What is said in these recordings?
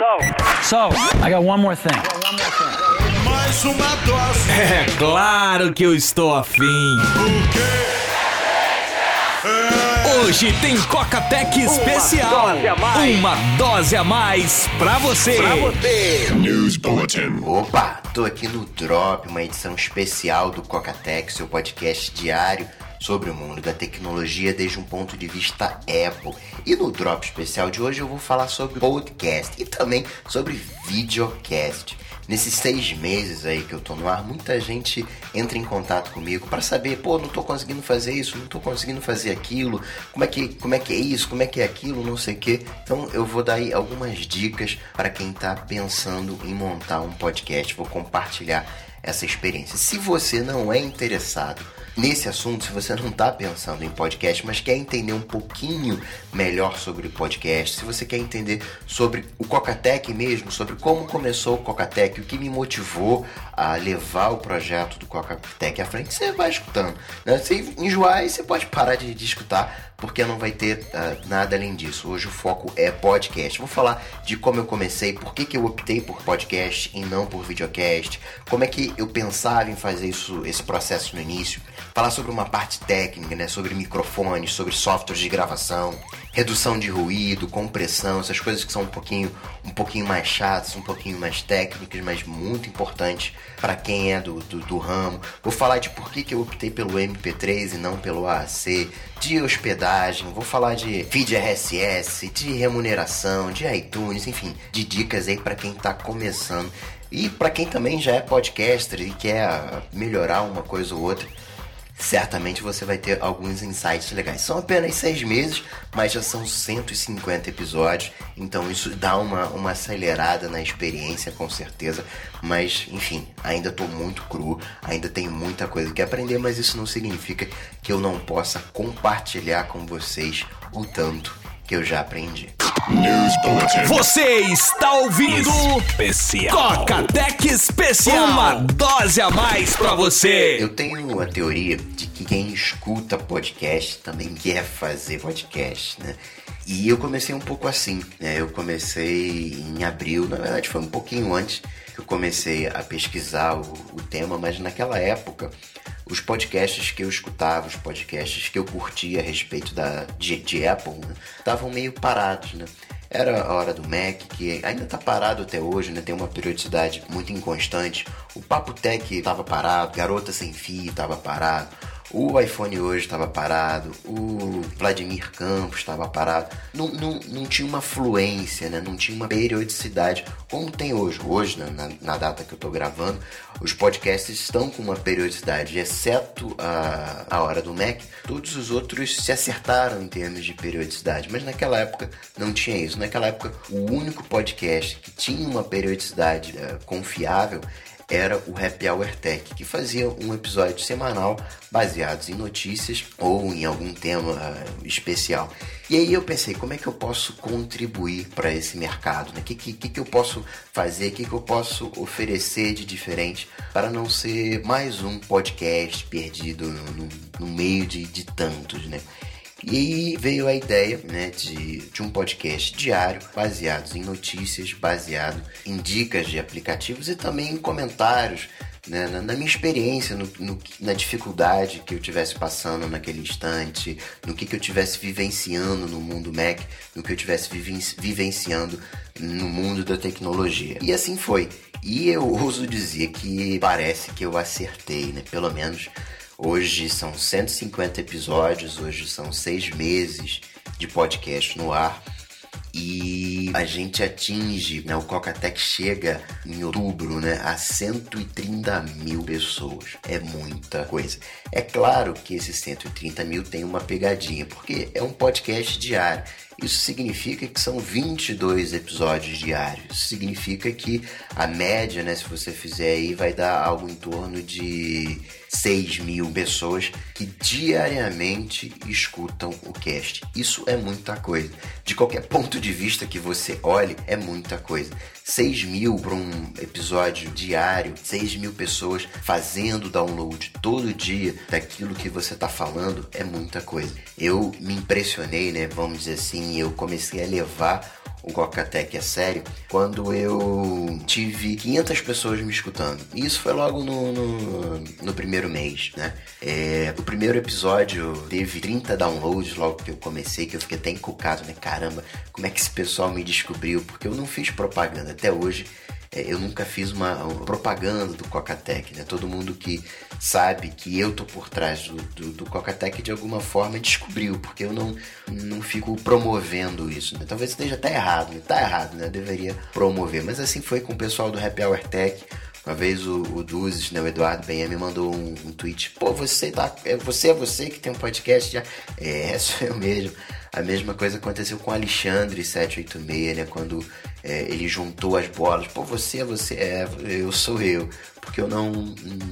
So, so, I got one more thing. Mais uma dose. É claro que eu estou afim. Hoje tem Coca-Tech especial. dose a mais. Uma dose a mais pra você. News Bulletin. Opa, tô aqui no Drop, uma edição especial do Coca-Tech, seu podcast diário sobre o mundo da tecnologia desde um ponto de vista Apple. E no Drop especial de hoje eu vou falar sobre podcast e também sobre videocast. Nesses seis meses aí que eu tô no ar, muita gente entra em contato comigo para saber, pô, não tô conseguindo fazer isso, não tô conseguindo fazer aquilo, como é que, como é, que é isso, como é que é aquilo, não sei o que. Então eu vou dar aí algumas dicas para quem tá pensando em montar um podcast, vou compartilhar essa experiência. Se você não é interessado nesse assunto, se você não está pensando em podcast, mas quer entender um pouquinho melhor sobre o podcast, se você quer entender sobre o Cocatec mesmo, sobre como começou o Cocatec, o que me motivou a levar o projeto do Cocatec à frente, você vai escutando. Né? Se enjoar, aí você pode parar de, de escutar, porque não vai ter uh, nada além disso. Hoje o foco é podcast. Vou falar de como eu comecei, por que, que eu optei por podcast e não por videocast, como é que eu pensava em fazer isso, esse processo no início, falar sobre uma parte técnica, né, sobre microfones, sobre softwares de gravação, redução de ruído, compressão, essas coisas que são um pouquinho, um pouquinho mais chatas, um pouquinho mais técnicas, mas muito importantes para quem é do, do, do, ramo. Vou falar de por que, que eu optei pelo MP3 e não pelo AAC, de hospedagem, vou falar de feed RSS, de remuneração, de iTunes, enfim, de dicas aí para quem está começando. E para quem também já é podcaster e quer melhorar uma coisa ou outra, certamente você vai ter alguns insights legais. São apenas seis meses, mas já são 150 episódios, então isso dá uma, uma acelerada na experiência, com certeza. Mas, enfim, ainda estou muito cru, ainda tenho muita coisa que aprender, mas isso não significa que eu não possa compartilhar com vocês o tanto que eu já aprendi. News Bulletin. Você está ouvindo Especial. Coca-Tech Especial. Uma dose a mais pra você. Eu tenho a teoria de que quem escuta podcast também quer fazer podcast, né? E eu comecei um pouco assim, né? Eu comecei em abril, na verdade foi um pouquinho antes que eu comecei a pesquisar o, o tema, mas naquela época os podcasts que eu escutava, os podcasts que eu curtia a respeito da, de, de Apple, estavam né, meio parados, né? Era a hora do Mac, que ainda está parado até hoje, né? Tem uma periodicidade muito inconstante. O Papo Tech estava parado, Garota Sem Fio estava parado. O iPhone hoje estava parado, o Vladimir Campos estava parado. Não, não, não tinha uma fluência, né? não tinha uma periodicidade como tem hoje. Hoje, né? na, na data que eu estou gravando, os podcasts estão com uma periodicidade, exceto a, a hora do Mac. Todos os outros se acertaram em termos de periodicidade, mas naquela época não tinha isso. Naquela época, o único podcast que tinha uma periodicidade uh, confiável era o Happy Hour Tech, que fazia um episódio semanal baseados em notícias ou em algum tema uh, especial. E aí eu pensei, como é que eu posso contribuir para esse mercado? O né? que, que, que eu posso fazer? O que, que eu posso oferecer de diferente para não ser mais um podcast perdido no, no meio de, de tantos, né? E veio a ideia né, de, de um podcast diário, baseado em notícias, baseado em dicas de aplicativos e também em comentários né, na, na, minha experiência, no, no, na dificuldade que eu tivesse passando naquele instante, no que, que eu tivesse vivenciando no mundo Mac, no que eu tivesse vivenciando no mundo da tecnologia. E assim foi. E eu ouso dizer que parece que eu acertei, né? Pelo menos Hoje são 150 episódios, hoje são seis meses de podcast no ar. E a gente atinge, né, o Cocatec chega em outubro né, a 130 mil pessoas. É muita coisa. É claro que esses 130 mil tem uma pegadinha, porque é um podcast diário. Isso significa que são 22 episódios diários. Significa que a média, né, se você fizer aí, vai dar algo em torno de 6 mil pessoas que diariamente escutam o cast. Isso é muita coisa. De qualquer ponto de vista que você olhe, é muita coisa. 6 mil para um episódio diário, 6 mil pessoas fazendo download todo dia daquilo que você está falando, é muita coisa. Eu me impressionei, né? Vamos dizer assim, eu comecei a levar o Cocatec é sério quando eu tive 500 pessoas me escutando. E isso foi logo no, no, no primeiro mês, né? É, o primeiro episódio teve 30 downloads logo que eu comecei, que eu fiquei até encucado, né? Caramba, como é que esse pessoal me descobriu? Porque eu não fiz propaganda até hoje. É, eu nunca fiz uma, propaganda do Cocatec, né? Todo mundo que sabe que eu tô por trás do, do, do Cocatec de alguma forma descobriu, porque eu não, não fico promovendo isso, né? Talvez esteja até errado, né? Tá errado, né? Eu deveria promover, mas assim foi com o pessoal do Happy Hour Tech. Uma vez o, o Duzes, né, o Eduardo Benham, me mandou um, um, tweet. Pô, você tá. É, você é você que tem um podcast já? É, sou eu mesmo. A mesma coisa aconteceu com Alexandre 786, né? Quando é, ele juntou as bolas. Pô, você é você, é, eu sou eu. Porque eu não,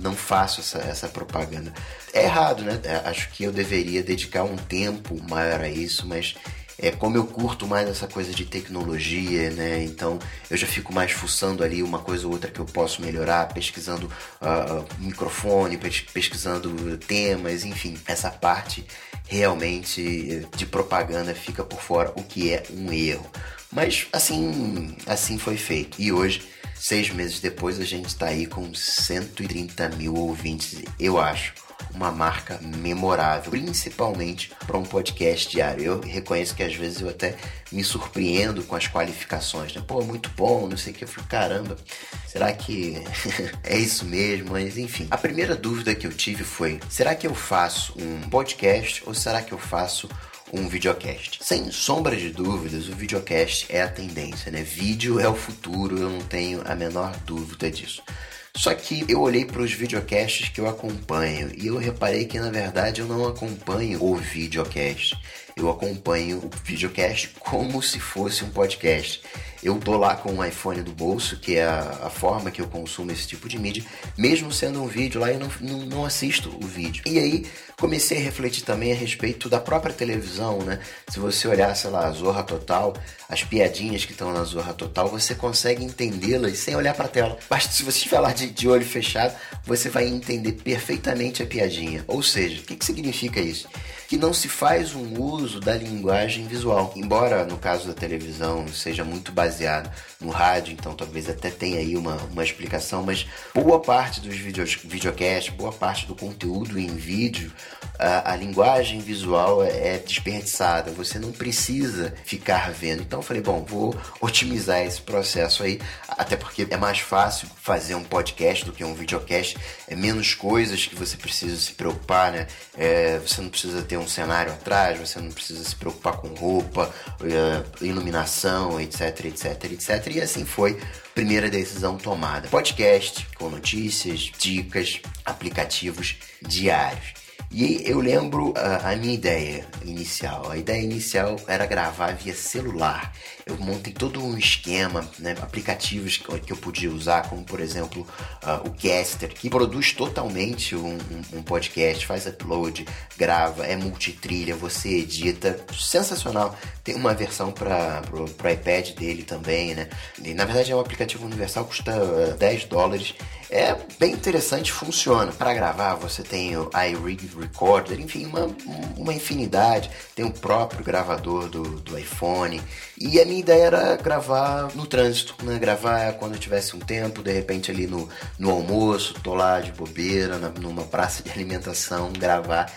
não faço essa, essa propaganda. É errado, né? É, acho que eu deveria dedicar um tempo maior a isso, mas é como eu curto mais essa coisa de tecnologia, né? Então eu já fico mais fuçando ali uma coisa ou outra que eu posso melhorar, pesquisando uh, microfone, pesquisando temas, enfim, essa parte realmente de propaganda fica por fora, o que é um erro. Mas assim, assim foi feito. E hoje, seis meses depois, a gente está aí com 130 mil ouvintes, eu acho uma marca memorável, principalmente para um podcast diário. Eu reconheço que às vezes eu até me surpreendo com as qualificações, né? Pô, muito bom, não sei o que. Eu falo, caramba, será que é isso mesmo? Mas enfim, a primeira dúvida que eu tive foi: será que eu faço um podcast ou será que eu faço um videocast. Sem sombra de dúvidas, o videocast é a tendência, né? Vídeo é o futuro, eu não tenho a menor dúvida disso. Só que eu olhei para os videocasts que eu acompanho e eu reparei que na verdade eu não acompanho o videocast. Eu acompanho o videocast como se fosse um podcast. Eu tô lá com um iPhone do bolso, que é a, a, forma que eu consumo esse tipo de mídia, mesmo sendo um vídeo lá, eu não, não, não assisto o vídeo. E aí comecei a refletir também a respeito da própria televisão, né? Se você olhar, sei lá, a Zorra Total, as piadinhas que estão na Zorra Total, você consegue entendê-las sem olhar para a tela. Basta se você lá de, de, olho fechado, você vai entender perfeitamente a piadinha. Ou seja, o que, que significa isso? Que não se faz um uso da linguagem visual. Embora no caso da televisão seja muito baseado no rádio, então talvez até tenha aí uma, uma explicação, mas boa parte dos videos, videocasts, boa parte do conteúdo em vídeo a, a, linguagem visual é, é desperdiçada, você não precisa ficar vendo. Então eu falei, bom, vou otimizar esse processo aí, até porque é mais fácil fazer um podcast do que um videocast, é menos coisas que você precisa se preocupar, né? É, você não precisa ter um cenário atrás, você não precisa se preocupar com roupa, é, iluminação, etc, etc, etc. E assim foi primeira decisão tomada. Podcast com notícias, dicas, aplicativos diários. E eu lembro a, a, minha ideia inicial. A ideia inicial era gravar via celular. Eu montei todo um esquema, né, aplicativos que, eu podia usar, como por exemplo uh, o Caster, que produz totalmente um, um, um, podcast, faz upload, grava, é multitrilha, você edita, sensacional. Tem uma versão para o iPad dele também, né? E, na verdade é um aplicativo universal, custa 10 ah, dólares é bem interessante, funciona. Para gravar, você tem o iRig Recorder, enfim, uma, uma infinidade. Tem o próprio gravador do, do iPhone. E a minha ideia era gravar no trânsito, né? Gravar quando eu tivesse um tempo, de repente ali no, no almoço, tô lá de bobeira, na, numa praça de alimentação, gravar.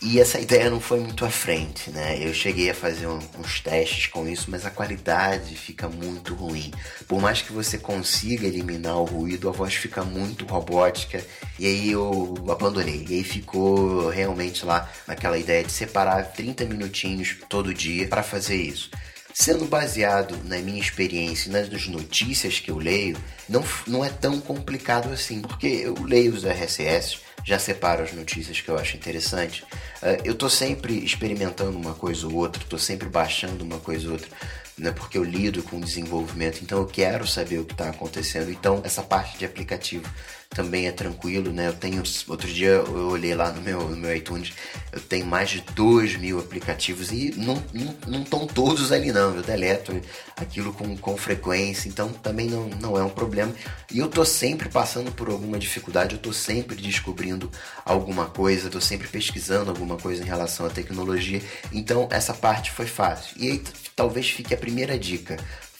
E essa ideia não foi muito à frente, né? Eu cheguei a fazer um, uns testes com isso, mas a qualidade fica muito ruim. Por mais que você consiga eliminar o ruído, a voz fica muito robótica. E aí eu abandonei. E aí ficou realmente lá naquela ideia de separar 30 minutinhos todo dia para fazer isso. Sendo baseado na minha experiência e nas notícias que eu leio, não, não é tão complicado assim, porque eu leio os RSS, já separo as notícias que eu acho interessante. Uh, eu tô sempre experimentando uma coisa ou outra, tô sempre baixando uma coisa ou outra, né, porque eu lido com desenvolvimento, então eu quero saber o que está acontecendo. Então, essa parte de aplicativo também é tranquilo, né? Eu tenho. Outro dia eu olhei lá no meu, no meu iTunes, eu tenho mais de 2 mil aplicativos e não estão não, não todos ali não. Eu deleto aquilo com, com frequência, então também não, não é um problema. E eu tô sempre passando por alguma dificuldade, eu tô sempre descobrindo alguma coisa, tô sempre pesquisando alguma coisa em relação à tecnologia. Então essa parte foi fácil. E aí talvez fique a primeira dica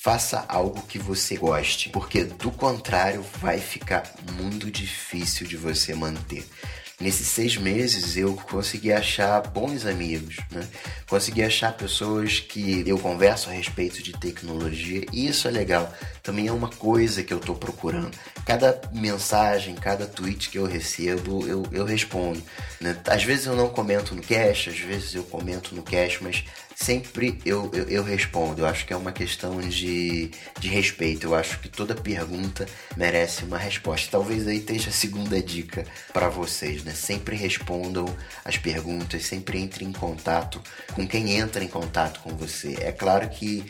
faça algo que você goste, porque do contrário vai ficar muito difícil de você manter. Nesses seis meses eu consegui achar bons amigos, né? Consegui achar pessoas que eu converso a respeito de tecnologia e isso é legal. Também é uma coisa que eu estou procurando. Cada mensagem, cada tweet que eu recebo, eu, eu respondo. Né? Às vezes eu não comento no cache, às vezes eu comento no cache, mas sempre eu, eu, eu, respondo. Eu acho que é uma questão de, de respeito. Eu acho que toda pergunta merece uma resposta. Talvez aí esteja a segunda dica para vocês, né? Sempre respondam as perguntas, sempre entre em contato com quem entra em contato com você. É claro que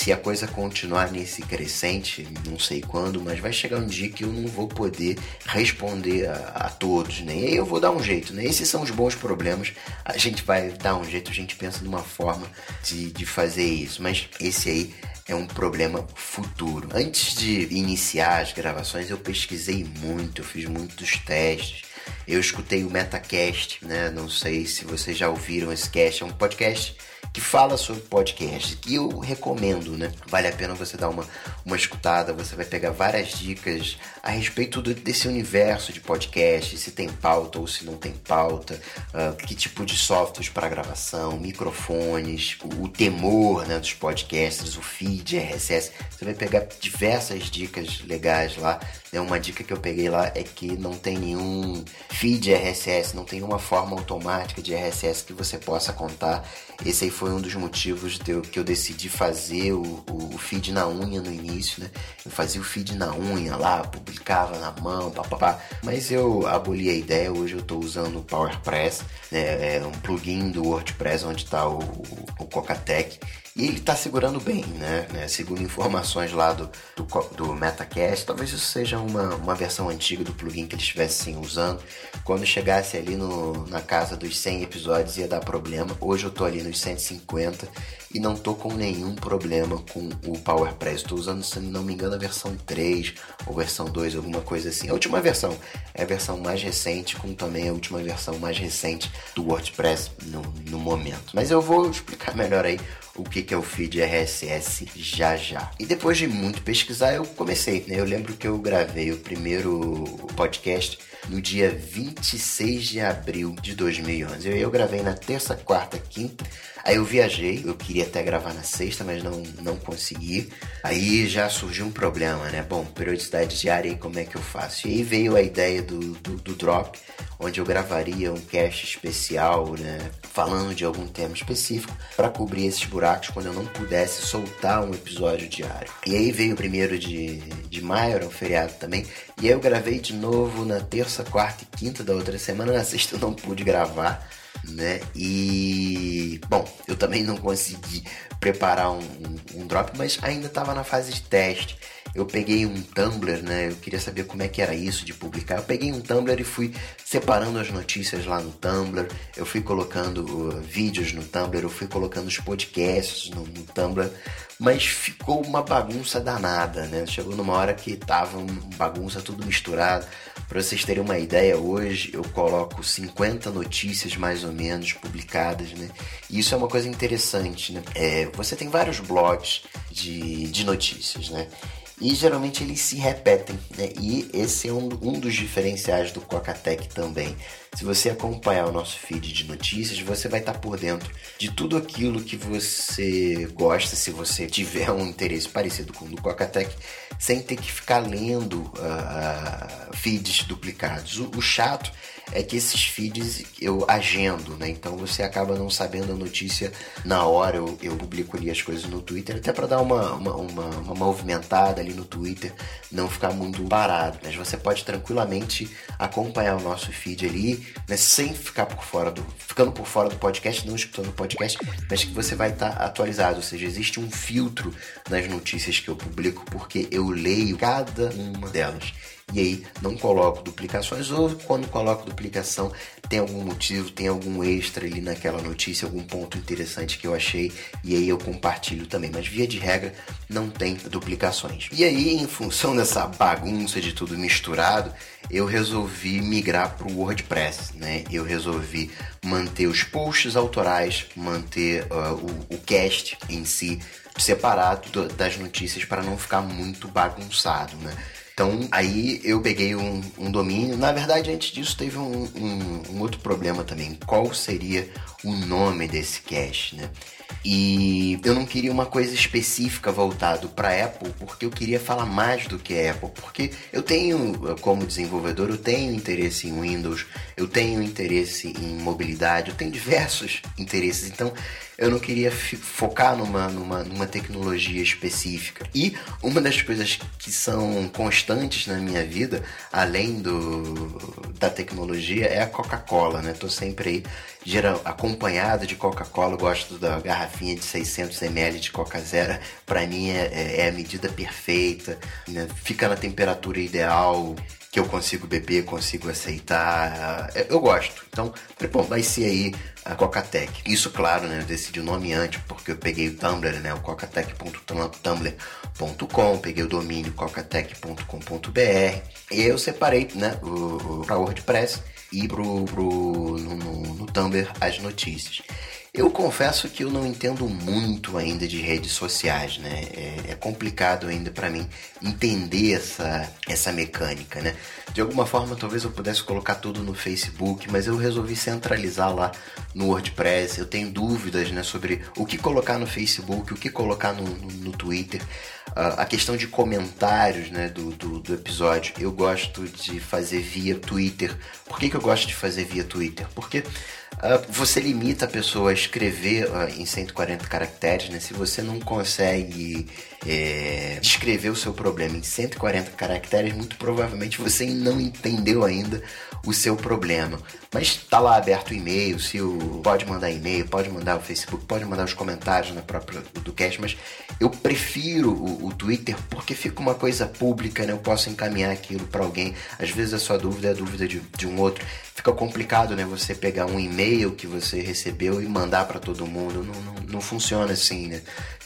se a coisa continuar nesse crescente, não sei quando, mas vai chegar um dia que eu não vou poder responder a, a todos, né? E aí eu vou dar um jeito, né? Esses são os bons problemas. A gente vai dar um jeito, a gente pensa numa forma de, de fazer isso, mas esse aí é um problema futuro. Antes de iniciar as gravações, eu pesquisei muito, eu fiz muitos testes. Eu escutei o Metacast, né? Não sei se vocês já ouviram esse cast, é um podcast que fala sobre podcast, que eu recomendo, né? Vale a pena você dar uma, uma escutada, você vai pegar várias dicas a respeito do, desse universo de podcast, se tem pauta ou se não tem pauta, uh, que tipo de softwares para gravação, microfones, o, o temor né, dos podcasts, o feed, RSS. Você vai pegar diversas dicas legais lá. Né? Uma dica que eu peguei lá é que não tem nenhum feed RSS, não tem uma forma automática de RSS que você possa contar. Esse aí foi um dos motivos de eu, que eu decidi fazer o, o, feed na unha no início, né? Eu fazia o feed na unha lá, publicava na mão, papapá. Mas eu aboli a ideia, hoje eu estou usando o PowerPress, né? É um plugin do WordPress onde está o, o Cocatec. E ele está segurando bem, né? né? Segundo informações lá do, do, do, Metacast, talvez isso seja uma, uma versão antiga do plugin que eles estivessem usando. Quando chegasse ali no, na casa dos 100 episódios ia dar problema. Hoje eu tô ali nos 150 e não tô com nenhum problema com o PowerPress. Estou usando, se não me engano, a versão 3 ou versão 2, alguma coisa assim. A última versão é a versão mais recente, com também a última versão mais recente do WordPress no, no momento. Mas eu vou explicar melhor aí o que, é o feed RSS já já. E depois de muito pesquisar, eu comecei. Né? Eu lembro que eu gravei o primeiro podcast no dia 26 de abril de 2011. Eu, eu gravei na terça, quarta, quinta. Aí eu viajei, eu queria até gravar na sexta, mas não, não consegui. Aí já surgiu um problema, né? Bom, periodicidade diária e como é que eu faço? E aí veio a ideia do, do, do drop, onde eu gravaria um cast especial, né? Falando de algum tema específico para cobrir esses buracos quando eu não pudesse soltar um episódio diário. E aí veio o primeiro de, de maio, era um feriado também. E aí eu gravei de novo na terça, quarta e quinta da outra semana. Na sexta eu não pude gravar né? E bom, eu também não consegui preparar um, um, um drop, mas ainda estava na fase de teste. Eu peguei um Tumblr, né? Eu queria saber como é que era isso de publicar. Eu peguei um Tumblr e fui separando as notícias lá no Tumblr. Eu fui colocando uh, vídeos no Tumblr, eu fui colocando os podcasts no, no Tumblr mas ficou uma bagunça danada, né? Chegou numa hora que tava uma bagunça tudo misturado. Para vocês terem uma ideia, hoje eu coloco 50 notícias mais ou menos publicadas, né? E isso é uma coisa interessante, né? É, você tem vários blogs de, de notícias, né? E geralmente eles se repetem, né? E esse é um, um dos diferenciais do Cocatec também. Se você acompanhar o nosso feed de notícias, você vai estar por dentro de tudo aquilo que você gosta, se você tiver um interesse parecido com o do Cocatec, sem ter que ficar lendo uh, feeds duplicados. O, o chato é que esses feeds eu agendo, né? Então você acaba não sabendo a notícia na hora. Eu, eu publico ali as coisas no Twitter, até para dar uma, uma, uma, uma, movimentada ali no Twitter, não ficar muito parado. Mas você pode tranquilamente acompanhar o nosso feed ali, né? Sem ficar por fora do. ficando por fora do podcast, não escutando o podcast, mas que você vai estar tá atualizado. Ou seja, existe um filtro nas notícias que eu publico, porque eu leio cada uma delas. E aí não coloco duplicações, ou quando coloco duplicação tem algum motivo, tem algum extra ali naquela notícia, algum ponto interessante que eu achei, e aí eu compartilho também. Mas via de regra não tem duplicações. E aí, em função dessa bagunça de tudo misturado, eu resolvi migrar para o WordPress, né? Eu resolvi manter os posts autorais, manter uh, o, o cast em si separado das notícias para não ficar muito bagunçado, né? Então aí eu peguei um, um, domínio. Na verdade, antes disso teve um, um, um, outro problema também. Qual seria o nome desse cache, né? E eu não queria uma coisa específica voltado para Apple, porque eu queria falar mais do que Apple, porque eu tenho, como desenvolvedor, eu tenho interesse em Windows, eu tenho interesse em mobilidade, eu tenho diversos interesses. Então eu não queria focar numa, numa, numa tecnologia específica. E uma das coisas que são constantes na minha vida, além do, da tecnologia, é a Coca-Cola, né? Tô sempre aí geral, acompanhado de Coca-Cola, gosto da garrafinha de 600 ml de Coca Zero, para mim é, é, é, a medida perfeita, né? fica na temperatura ideal, que eu consigo beber, consigo aceitar. É, eu gosto. Então, falei, bom, vai ser aí a Coca-Tech. Isso, claro, né? Eu decidi o nome antes, porque eu peguei o Tumblr, né? O cocatech.tumblr.com, peguei o domínio cocatech.com.br e eu separei, né? O, o, pra WordPress e pro, pro, no, no, no Tumblr as notícias. Eu confesso que eu não entendo muito ainda de redes sociais, né? É, é complicado ainda para mim entender essa, essa mecânica, né? De alguma forma, talvez eu pudesse colocar tudo no Facebook, mas eu resolvi centralizar lá no WordPress. Eu tenho dúvidas, né, sobre o que colocar no Facebook, o que colocar no, no, no Twitter. Uh, a questão de comentários, né, do, do, do, episódio, eu gosto de fazer via Twitter. Por que, que eu gosto de fazer via Twitter? Porque Uh, você limita a pessoa a escrever uh, em 140 caracteres, né? Se você não consegue é, descrever o seu problema em 140 caracteres, muito provavelmente você não entendeu ainda o seu problema. Mas está lá aberto o e-mail, se o, pode mandar e-mail, pode mandar o Facebook, pode mandar os comentários na própria do cast, mas eu prefiro o, o Twitter porque fica uma coisa pública, né? Eu posso encaminhar aquilo para alguém. Às vezes a sua dúvida é a dúvida de, de um outro fica complicado, né? Você pegar um e-mail que você recebeu e mandar para todo mundo. Não, não, não, funciona assim, né?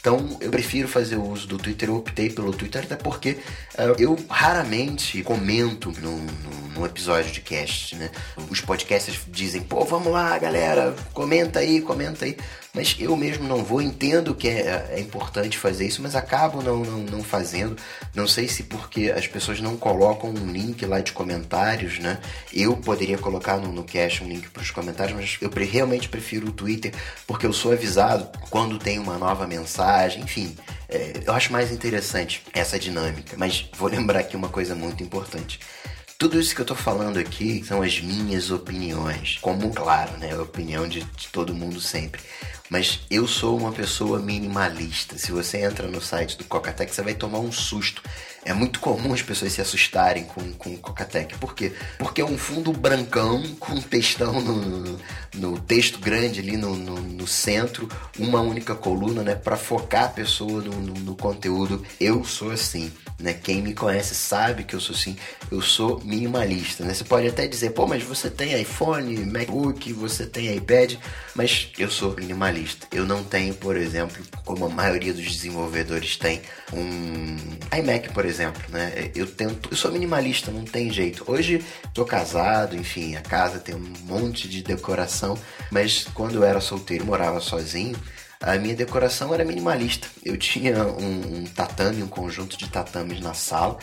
Então eu prefiro fazer uso do Twitter. Eu optei pelo Twitter até porque uh, eu raramente comento num, episódio de cast, né? Os podcasters dizem, pô, vamos lá, galera, comenta aí, comenta aí mas eu mesmo não vou, entendo que é, é importante fazer isso, mas acabo não, não, não, fazendo. Não sei se porque as pessoas não colocam um link lá de comentários, né? Eu poderia colocar no, no cache um link para os comentários, mas eu realmente prefiro o Twitter porque eu sou avisado quando tem uma nova mensagem, enfim. É, eu acho mais interessante essa dinâmica, mas vou lembrar aqui uma coisa muito importante. Tudo isso que eu tô falando aqui são as minhas opiniões. Como, claro, né? A opinião de, de todo mundo sempre. Mas eu sou uma pessoa minimalista. Se você entra no site do Cocatec, você vai tomar um susto. É muito comum as pessoas se assustarem com, com Cocatec. Por quê? Porque é um fundo brancão com textão no, no texto grande ali no, no, no, centro, uma única coluna, né? Para focar a pessoa no, no, no conteúdo. Eu sou assim né? Quem me conhece sabe que eu sou assim, eu sou minimalista, né? Você pode até dizer, pô, mas você tem iPhone, MacBook, você tem iPad, mas eu sou minimalista. Eu não tenho, por exemplo, como a maioria dos desenvolvedores tem, um iMac, por exemplo, né? Eu tento, eu sou minimalista, não tem jeito. Hoje tô casado, enfim, a casa tem um monte de decoração, mas quando eu era solteiro, morava sozinho, a minha decoração era minimalista. Eu tinha um, um tatame, um conjunto de tatames na sala.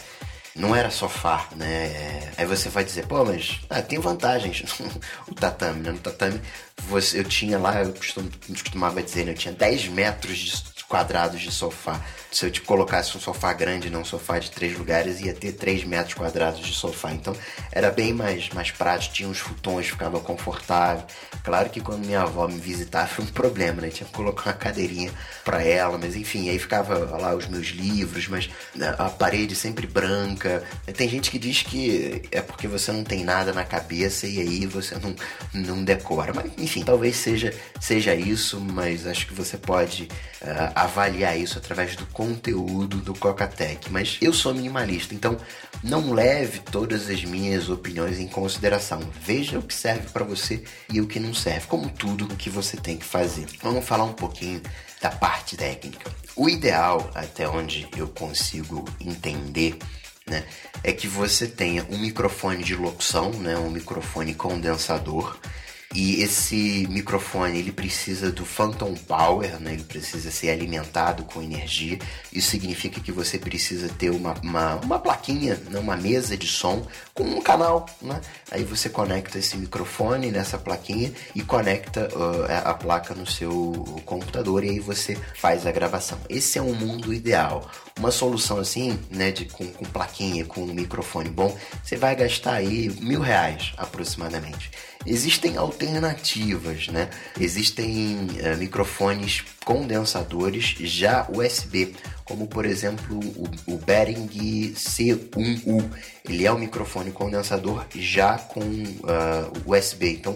Não era sofá, né? Aí você vai dizer, pô, mas ah, tem vantagens o tatame, né? No tatame você, eu tinha lá, eu costum, costumava dizer, né? eu tinha 10 metros de quadrados de sofá. Se eu te colocasse um sofá grande, não um sofá de três lugares, ia ter 3 metros quadrados de sofá. Então era bem mais, mais prático, tinha uns futons, ficava confortável. Claro que quando minha avó me visitava foi um problema, né? Tinha que colocar uma cadeirinha para ela, mas enfim, aí ficava lá os meus livros, mas né, a parede sempre branca. Tem gente que diz que é porque você não tem nada na cabeça e aí você não, não decora. Mas enfim, talvez seja, seja isso, mas acho que você pode uh, avaliar isso através do conteúdo do Cocatec, mas eu sou minimalista, então não leve todas as minhas opiniões em consideração. Veja o que serve para você e o que não serve, como tudo o que você tem que fazer. Vamos falar um pouquinho da parte técnica. O ideal, até onde eu consigo entender, né, é que você tenha um microfone de locução, né, um microfone condensador e esse microfone ele precisa do phantom power, né? ele precisa ser alimentado com energia. Isso significa que você precisa ter uma, uma, uma plaquinha, né? uma mesa de som com um canal. Né? Aí você conecta esse microfone nessa plaquinha e conecta uh, a placa no seu computador e aí você faz a gravação. Esse é um mundo ideal. Uma solução assim, né, de, com, com plaquinha, com um microfone bom, você vai gastar aí mil reais aproximadamente. Existem alternativas, né? Existem uh, microfones condensadores já USB, como por exemplo o, o Behring C1U. Ele é um microfone condensador já com uh, eh, USB. Então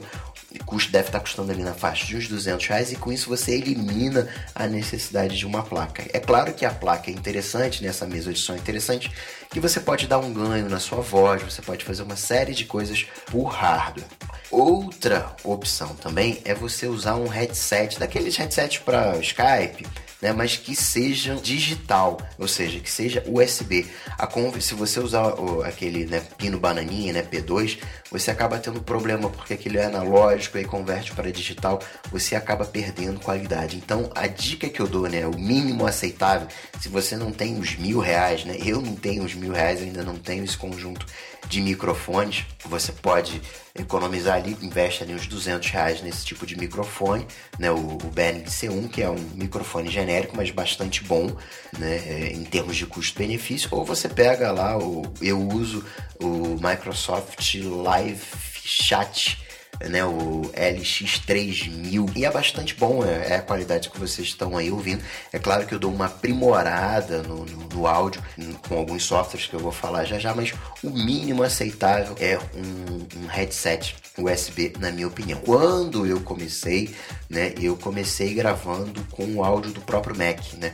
custo deve estar custando ali na faixa de uns 200 reais e com isso você elimina a necessidade de uma placa. É claro que a placa é interessante, nessa mesa de som é interessante, que você pode dar um ganho na sua voz, você pode fazer uma série de coisas por hardware. Outra opção também é você usar um headset, daqueles headsets para Skype, né, mas que seja digital, ou seja, que seja USB. A se você usar o, aquele né, pino bananinha, né, P2, você acaba tendo problema porque aquele é analógico e converte para digital, você acaba perdendo qualidade. Então, a dica que eu dou, né, o mínimo aceitável, se você não tem os mil reais, né, eu não tenho os mil reais, ainda não tenho esse conjunto de microfones, você pode economizar ali, investe ali uns 200 reais nesse tipo de microfone, né, o, o Behring C1, que é um microfone genérico, mas bastante bom, né, em termos de custo-benefício, ou você pega lá, o, eu uso o Microsoft Live Chat né, o LX3000 e é bastante bom, é, é, a qualidade que vocês estão aí ouvindo. É claro que eu dou uma aprimorada no, no, no, áudio com alguns softwares que eu vou falar já já, mas o mínimo aceitável é um, um headset USB, na minha opinião. Quando eu comecei, né, eu comecei gravando com o áudio do próprio Mac, né.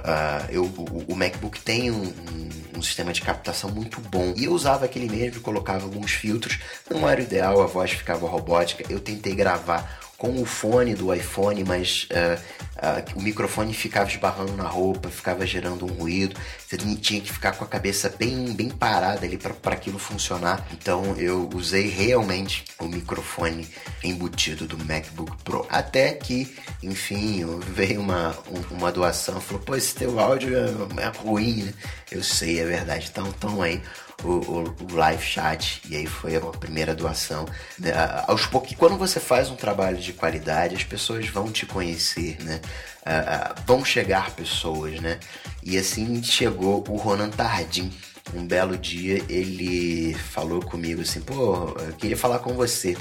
Uh, eu, o, o, MacBook tem um, um, sistema de captação muito bom. E eu usava aquele mesmo, colocava alguns filtros. Não era ideal, a voz ficava robótica. Eu tentei gravar com o fone do iPhone, mas uh, uh, o microfone ficava esbarrando na roupa, ficava gerando um ruído. Você tinha que ficar com a cabeça bem, bem parada ali para aquilo funcionar. Então eu usei realmente o microfone embutido do MacBook Pro. Até que, enfim, veio uma, uma doação, falou: pô, esse teu áudio é, é ruim, né? Eu sei, é verdade. Então, estão aí o, o, o, live chat e aí foi a primeira doação. Né? Aos poucos, quando você faz um trabalho de qualidade, as pessoas vão te conhecer, né? Uh, vão chegar pessoas, né? E assim chegou o Ronan Tardim. Um belo dia ele falou comigo assim, pô, eu queria falar com você.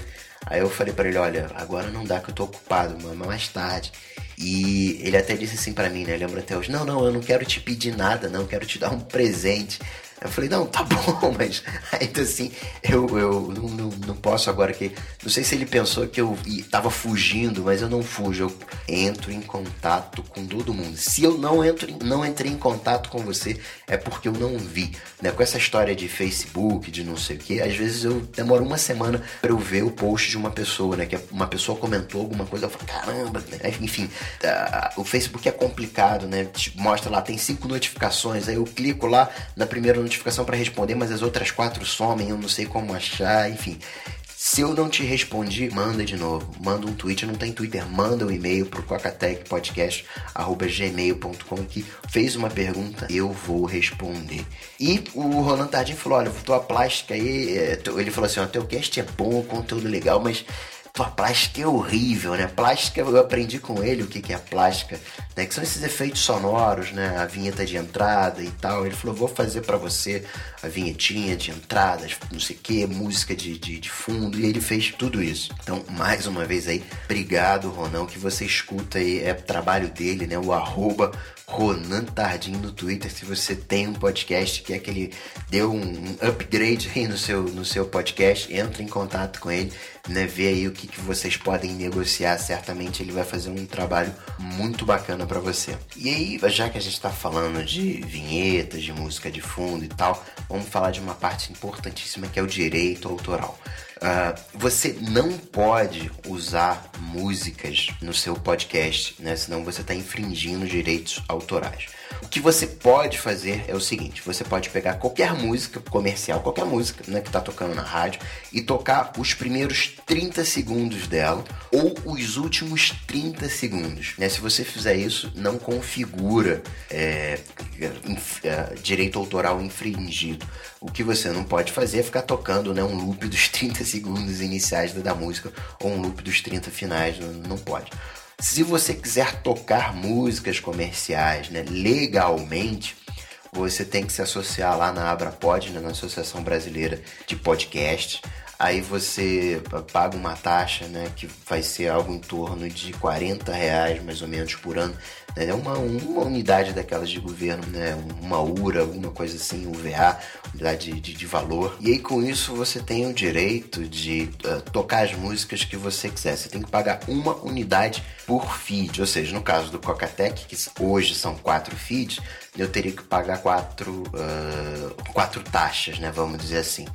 Aí eu falei para ele, olha, agora não dá que eu tô ocupado, mas mais tarde. E ele até disse assim para mim, né? Lembra até hoje, não, não, eu não quero te pedir nada, não, quero te dar um presente. Eu falei, não, tá bom, mas ainda assim, eu, eu não, não, não, posso agora que. Não sei se ele pensou que eu tava fugindo, mas eu não fujo. Eu entro em contato com todo mundo. Se eu não entro, não entrei em contato com você, é porque eu não vi. Né? Com essa história de Facebook, de não sei o que, às vezes eu demoro uma semana para eu ver o post de uma pessoa, né? Que uma pessoa comentou alguma coisa, eu falo, caramba, né? enfim, o Facebook é complicado, né? Mostra lá, tem cinco notificações, aí eu clico lá na primeira notificação para responder, mas as outras quatro somem, eu não sei como achar, enfim. Se eu não te respondi, manda de novo. Manda um tweet, não tem Twitter, manda um e-mail pro cocatecpodcast.gmail.com que fez uma pergunta, eu vou responder. E o Roland Tardim falou, olha, tua plástica aí, é, ele falou assim, ó, teu cast é bom, conteúdo legal, mas tua plástica é horrível, né? Plástica, eu aprendi com ele o que, que é plástica, né? Que são esses efeitos sonoros, né? A vinheta de entrada e tal. Ele falou, vou fazer para você a vinhetinha de entrada, não sei o que, música de, de, de, fundo. E ele fez tudo isso. Então, mais uma vez aí, obrigado, Ronão, que você escuta aí, é trabalho dele, né? O arroba Ronan Tardim no Twitter. Se você tem um podcast que é que ele um, um upgrade aí no seu, no seu podcast, entre em contato com ele, né? Vê aí o que, que vocês podem negociar. Certamente ele vai fazer um trabalho muito bacana para você. E aí, já que a gente está falando de vinhetas, de música de fundo e tal, vamos falar de uma parte importantíssima que é o direito autoral. Uh, você não pode usar músicas no seu podcast, né? Senão você está infringindo direitos autorais. O que você pode fazer é o seguinte: você pode pegar qualquer música comercial, qualquer música né, que está tocando na rádio, e tocar os primeiros 30 segundos dela ou os últimos 30 segundos. Né? Se você fizer isso, não configura é, é, direito autoral infringido. O que você não pode fazer é ficar tocando né, um loop dos 30 segundos iniciais da música ou um loop dos 30 finais, não pode. Se você quiser tocar músicas comerciais né, legalmente, você tem que se associar lá na Abrapod, né, na Associação Brasileira de Podcast. Aí você paga uma taxa, né, que vai ser algo em torno de 40 reais mais ou menos por ano é uma, uma unidade daquelas de governo, né? Uma URA, alguma coisa assim, UVA, unidade de, de, de valor. E aí com isso você tem o direito de uh, tocar as músicas que você quiser. Você tem que pagar uma unidade por feed, ou seja, no caso do Cocatec, que hoje são quatro feeds, eu teria que pagar quatro, uh, quatro taxas, né? Vamos dizer assim.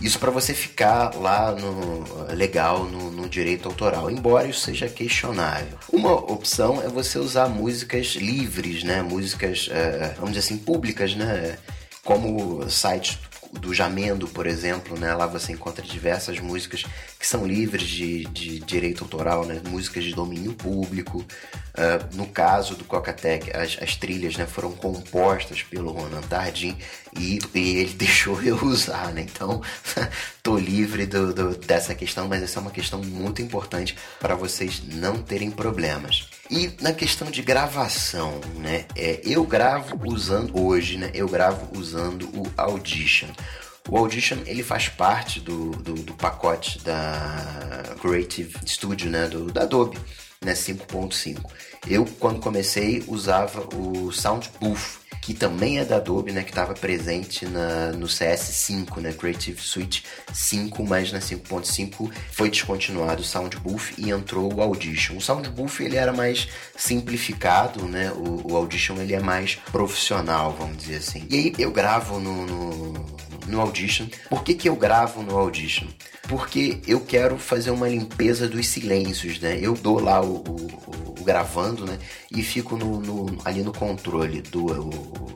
Isso para você ficar lá no legal no, no, direito autoral, embora isso seja questionável. Uma opção é você usar músicas livres, né? Músicas, uh, vamos dizer assim, públicas, né? Como sites do Jamendo, por exemplo, né? Lá você encontra diversas músicas que são livres de, de direito autoral, né? Músicas de domínio público. Uh, no caso do Cocatec, as, as, trilhas né, foram compostas pelo Ronan Tardim e, e ele deixou eu usar, né? Então, tô livre do, do, dessa questão, mas essa é uma questão muito importante para vocês não terem problemas. E na questão de gravação, né? É, eu gravo usando hoje, né? Eu gravo usando o Audition. O Audition ele faz parte do, do, do pacote da Creative Studio, né? Do, da Adobe, né? 5.5. Eu quando comecei usava o Sound que também é da Adobe, né, que estava presente na, no CS5, né, Creative Suite 5, mas na 5.5 foi descontinuado o Sound Booth e entrou o Audition. O Sound Booth ele era mais simplificado, né, o, o Audition ele é mais profissional, vamos dizer assim. E aí eu gravo no, no, no Audition. Por que, que eu gravo no Audition? Porque eu quero fazer uma limpeza dos silêncios, né? Eu dou lá o, o, o gravando, né? E fico no, no, ali no controle do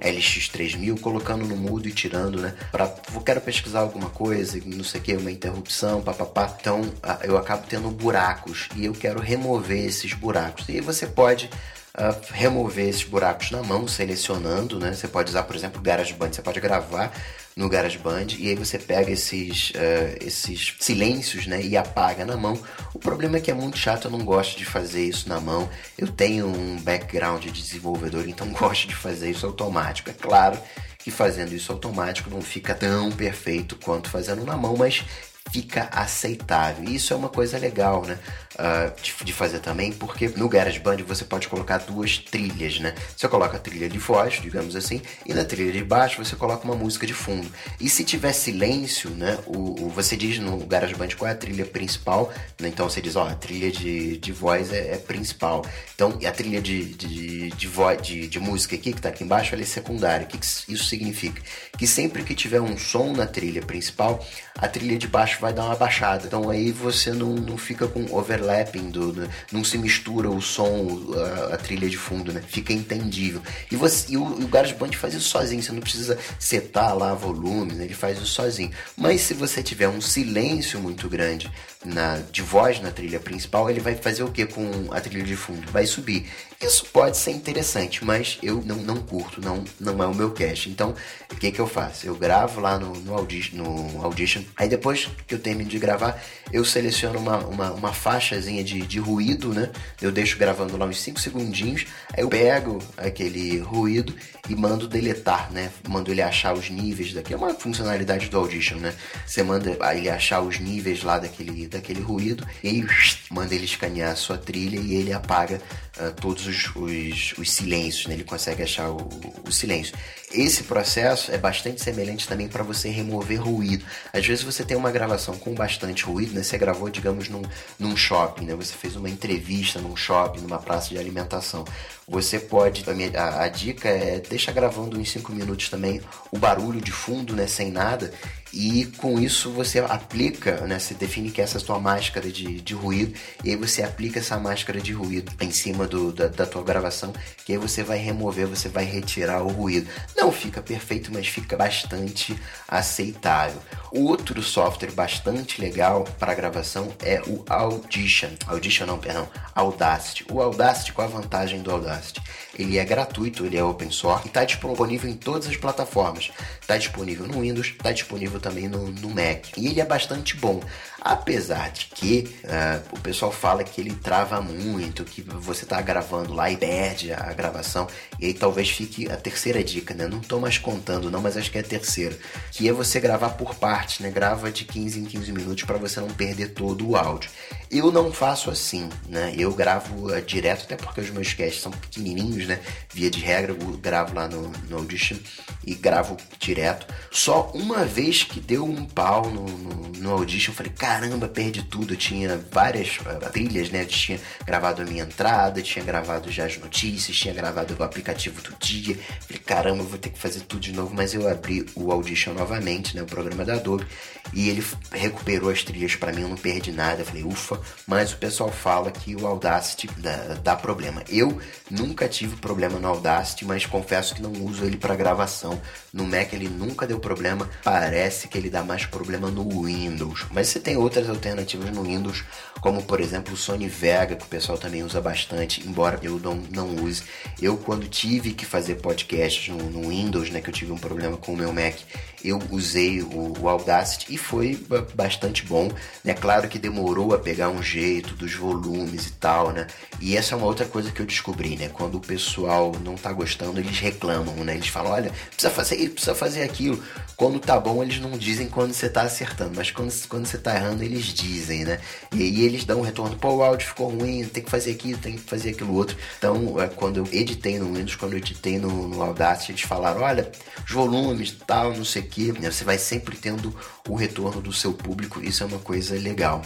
LX3000, colocando no mudo e tirando, né? Pra, quero pesquisar alguma coisa, não sei o que, uma interrupção, papapá. Então eu acabo tendo buracos e eu quero remover esses buracos. E você pode Uh, remover esses buracos na mão, selecionando, né? Você pode usar, por exemplo, o GarageBand, você pode gravar no GarageBand e aí você pega esses, uh, esses silêncios né, e apaga na mão. O problema é que é muito chato, eu não gosto de fazer isso na mão. Eu tenho um background de desenvolvedor, então gosto de fazer isso automático. É claro que fazendo isso automático não fica tão perfeito quanto fazendo na mão, mas fica aceitável. E isso é uma coisa legal, né? Uh, de, de, fazer também, porque no GarageBand você pode colocar duas trilhas, né? Você coloca a trilha de voz, digamos assim, e na trilha de baixo você coloca uma música de fundo. E se tiver silêncio, né? O, o você diz no GarageBand qual é a trilha principal, né? Então você diz, ó, a trilha de, de voz é, é principal. Então, a trilha de, de, de, voz, de, de música aqui, que tá aqui embaixo, ela é secundária. O que, que isso significa? Que sempre que tiver um som na trilha principal, a trilha de baixo vai dar uma baixada. Então aí você não, não fica com overlapping, do, do não se mistura o som, a, a, trilha de fundo, né? Fica entendível. E, você, e o, o GarageBand faz isso sozinho, você não precisa setar lá volumes, né? ele faz isso sozinho. Mas se você tiver um silêncio muito grande na, de voz na trilha principal, ele vai fazer o que com a trilha de fundo? Vai subir. Isso pode ser interessante, mas eu não, não curto, não, não é o meu cast. Então, o que, que eu faço? Eu gravo lá no, no, Audition, no Audition, aí depois que eu termino de gravar, eu seleciono uma, uma, uma faixazinha de, de ruído, né? Eu deixo gravando lá uns 5 segundinhos, aí eu pego aquele ruído e mando deletar, né? Mando ele achar os níveis daqui. É uma funcionalidade do Audition, né? Você manda ele achar os níveis lá daquele, daquele ruído e manda ele escanear a sua trilha e ele apaga todos os, os, os, silêncios, né? ele consegue achar o, o silêncio. Esse processo é bastante semelhante também para você remover ruído. Às vezes você tem uma gravação com bastante ruído, né? Você gravou, digamos, num, num shopping, né? Você fez uma entrevista num shopping, numa praça de alimentação. Você pode, a, minha, a, a dica é deixa gravando uns 5 minutos também o barulho de fundo, né? Sem nada e com isso você aplica, né, você define que essa é a sua máscara de, de ruído, e aí você aplica essa máscara de ruído em cima do, da, da tua gravação, que aí você vai remover, você vai retirar o ruído. Não fica perfeito, mas fica bastante aceitável. Outro software bastante legal para gravação é o Audition. Audition não, perdão, Audacity. O Audacity, qual a vantagem do Audacity? Ele é gratuito, ele é open source e está disponível em todas as plataformas. Está disponível no Windows, está disponível também no, no Mac. E ele é bastante bom. Apesar de que uh, o pessoal fala que ele trava muito, que você gravando lá e perde a gravação, e aí talvez fique a terceira dica, né? Não tô mais contando não, mas acho que é a terceira, que é você gravar por partes, né? Grava de 15 em 15 minutos para você não perder todo o áudio. Eu não faço assim, né? Eu gravo uh, direto, até porque os meus casts são pequenininhos, né? Via de regra, eu gravo lá no, no Audition e gravo direto. Só uma vez que deu um pau no, no, no Audition, eu falei, cara, caramba, perdi tudo. Eu tinha várias uh, trilhas, né? Eu tinha gravado a minha entrada, tinha gravado já as notícias, tinha gravado o aplicativo do dia. Falei, caramba, vou ter que fazer tudo de novo. Mas eu abri o Audition novamente, né? O programa da Adobe. E ele recuperou as trilhas para mim, eu não perdi nada. Eu falei, ufa. Mas o pessoal fala que o Audacity dá, dá problema. Eu nunca tive problema no Audacity, mas confesso que não uso ele para gravação. No Mac ele nunca deu problema. Parece que ele dá mais problema no Windows. Mas você tem outras alternativas no Windows, como por exemplo o Sony Vega, que o pessoal também usa bastante, embora eu não, não use. Eu, quando tive que fazer podcasts no, no Windows, né, que eu tive um problema com o meu Mac, eu usei o, o Audacity e foi bastante bom. É né? claro que demorou a pegar um jeito dos volumes e tal, né? E essa é uma outra coisa que eu descobri, né? Quando o pessoal não tá gostando, eles reclamam, né? Eles falam, olha, precisa fazer isso, precisa fazer aquilo. Quando tá bom, eles não dizem quando você tá acertando, mas quando, quando você tá errando, eles dizem, né? E aí eles dão um retorno, pô, o áudio ficou ruim, tem que fazer aquilo, tem que fazer aquilo outro. Então, é, quando eu editei no Windows, quando eu editei no, no Audacity, eles falaram, olha, os volumes, tal, não sei o que, né? você vai sempre tendo o retorno do seu público, isso é uma coisa legal.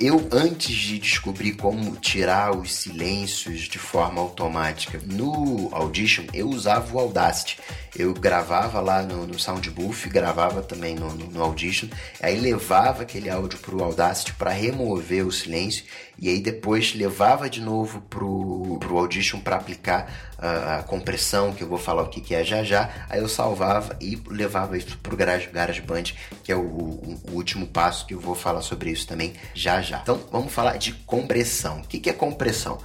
Eu, antes de descobrir como tirar os silêncios de forma automática no Audition, eu usava o Audacity. Eu gravava lá no, no Soundbooth, gravava também no, no, no Audition, aí levava aquele áudio para o Audacity para remover o silêncio e aí depois levava de novo pro, pro Audition para aplicar a, a, compressão, que eu vou falar o que, que é já já. Aí eu salvava e levava isso pro Garage, GarageBand, que é o, o, o, último passo que eu vou falar sobre isso também já já. Então vamos falar de compressão. O que, que é compressão?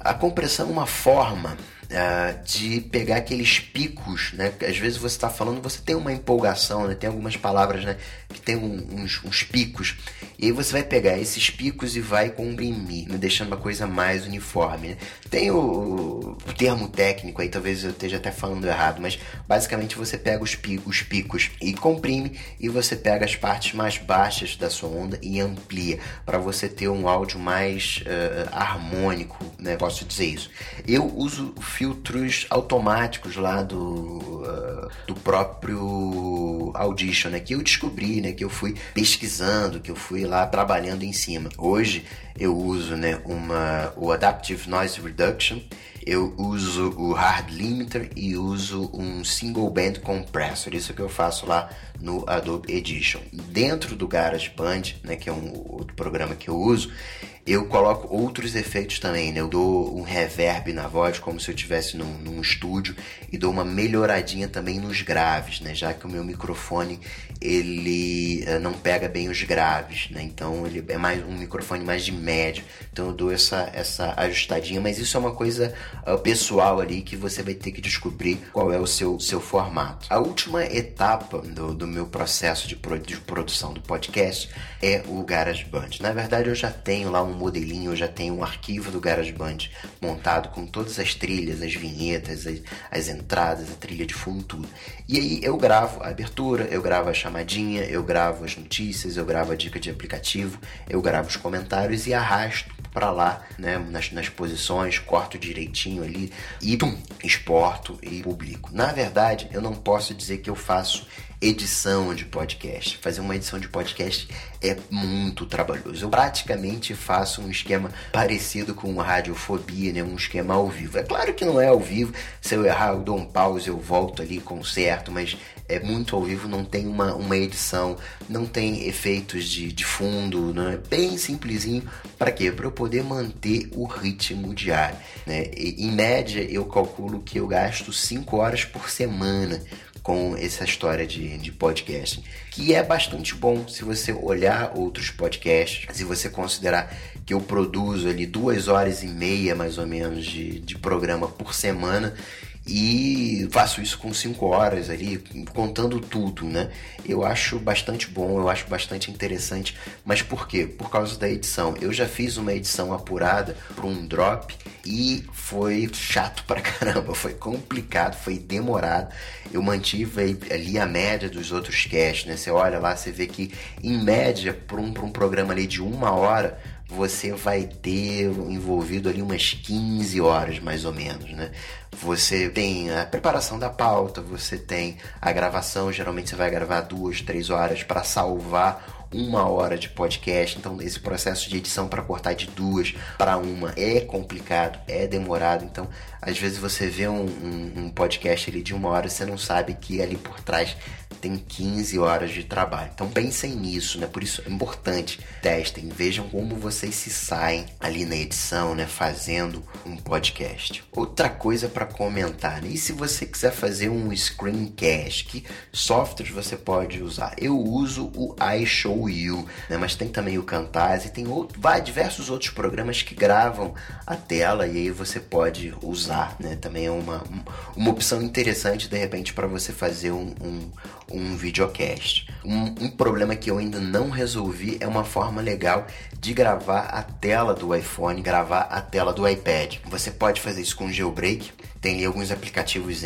A compressão é uma forma uh, de pegar aqueles picos, né? Às vezes você está falando, você tem uma empolgação, né? Tem algumas palavras, né? Que tem uns, uns, picos. E aí você vai pegar esses picos e vai comprimir, né? deixando uma coisa mais uniforme. Né? Tem o, o, termo técnico aí, talvez eu esteja até falando errado, mas basicamente você pega os picos, os picos e comprime e você pega as partes mais baixas da sua onda e amplia para você ter um áudio mais uh, harmônico, né? Posso dizer isso. Eu uso filtros automáticos lá do, uh, do próprio Audition, né? Que eu descobri, né? Que eu fui pesquisando, que eu fui lá trabalhando em cima. Hoje eu uso, né? Uma, o Adaptive Noise Reduction eu uso o Hard Limiter e uso um Single Band Compressor. Isso que eu faço lá no Adobe Edition. Dentro do GarageBand, né, que é um outro programa que eu uso, eu coloco outros efeitos também, né? Eu dou um reverb na voz, como se eu estivesse num, num, estúdio, e dou uma melhoradinha também nos graves, né? Já que o meu microfone ele uh, não pega bem os graves, né? Então ele é mais um microfone mais de médio. Então eu dou essa, essa ajustadinha, mas isso é uma coisa uh, pessoal ali que você vai ter que descobrir qual é o seu, seu formato. A última etapa do, do meu processo de, pro, de produção do podcast é o GarageBand. Na verdade, eu já tenho lá um modelinho, eu já tenho um arquivo do GarageBand montado com todas as trilhas, as vinhetas, as, as entradas, a trilha de fundo, tudo. E aí eu gravo a abertura, eu gravo a chamadinha, eu gravo as notícias, eu gravo a dica de aplicativo, eu gravo os comentários e arrasto para lá, né, nas, nas posições, corto direitinho ali e exporto e publico. Na verdade, eu não posso dizer que eu faço edição de podcast. Fazer uma edição de podcast é muito trabalhoso. Eu praticamente faço um esquema parecido com radiofobia, né? um esquema ao vivo. É claro que não é ao vivo, se eu errar eu dou um pause, eu volto ali, conserto, mas é muito ao vivo, não tem uma, uma edição, não tem efeitos de, de fundo, né? é bem simplesinho. Para quê? Para eu poder manter o ritmo diário. Né? E, em média, eu calculo que eu gasto 5 horas por semana com essa história de, de podcasting, que é bastante bom se você olhar outros podcasts, se você considerar que eu produzo ali duas horas e meia mais ou menos de, de programa por semana e faço isso com 5 horas ali, contando tudo, né? Eu acho bastante bom, eu acho bastante interessante, mas por quê? Por causa da edição. Eu já fiz uma edição apurada para um drop e foi chato pra caramba, foi complicado, foi demorado. Eu mantive ali a média dos outros casts, né? Você olha lá, você vê que em média, para um, um programa ali de uma hora, você vai ter envolvido ali umas 15 horas mais ou menos, né? Você tem a preparação da pauta, você tem a gravação, geralmente você vai gravar duas, três horas para salvar uma hora de podcast, então esse processo de edição para cortar de duas para uma é complicado, é demorado, então às vezes você vê um, um, um podcast ali de uma hora e você não sabe que ali por trás tem 15 horas de trabalho. Então pensem nisso, né? Por isso é importante, testem, vejam como vocês se saem ali na edição, né? Fazendo um podcast. Outra coisa para comentar, né? e se você quiser fazer um screencast, que softwares você pode usar? Eu uso o né? Mas tem também o Camtasia, tem outro, vai, diversos outros programas que gravam a tela e aí você pode usar, né? Também é uma, uma opção interessante de repente para você fazer um, um um videocast. Um, um, problema que eu ainda não resolvi é uma forma legal de gravar a tela do iPhone, gravar a tela do iPad. Você pode fazer isso com jailbreak, tem alguns aplicativos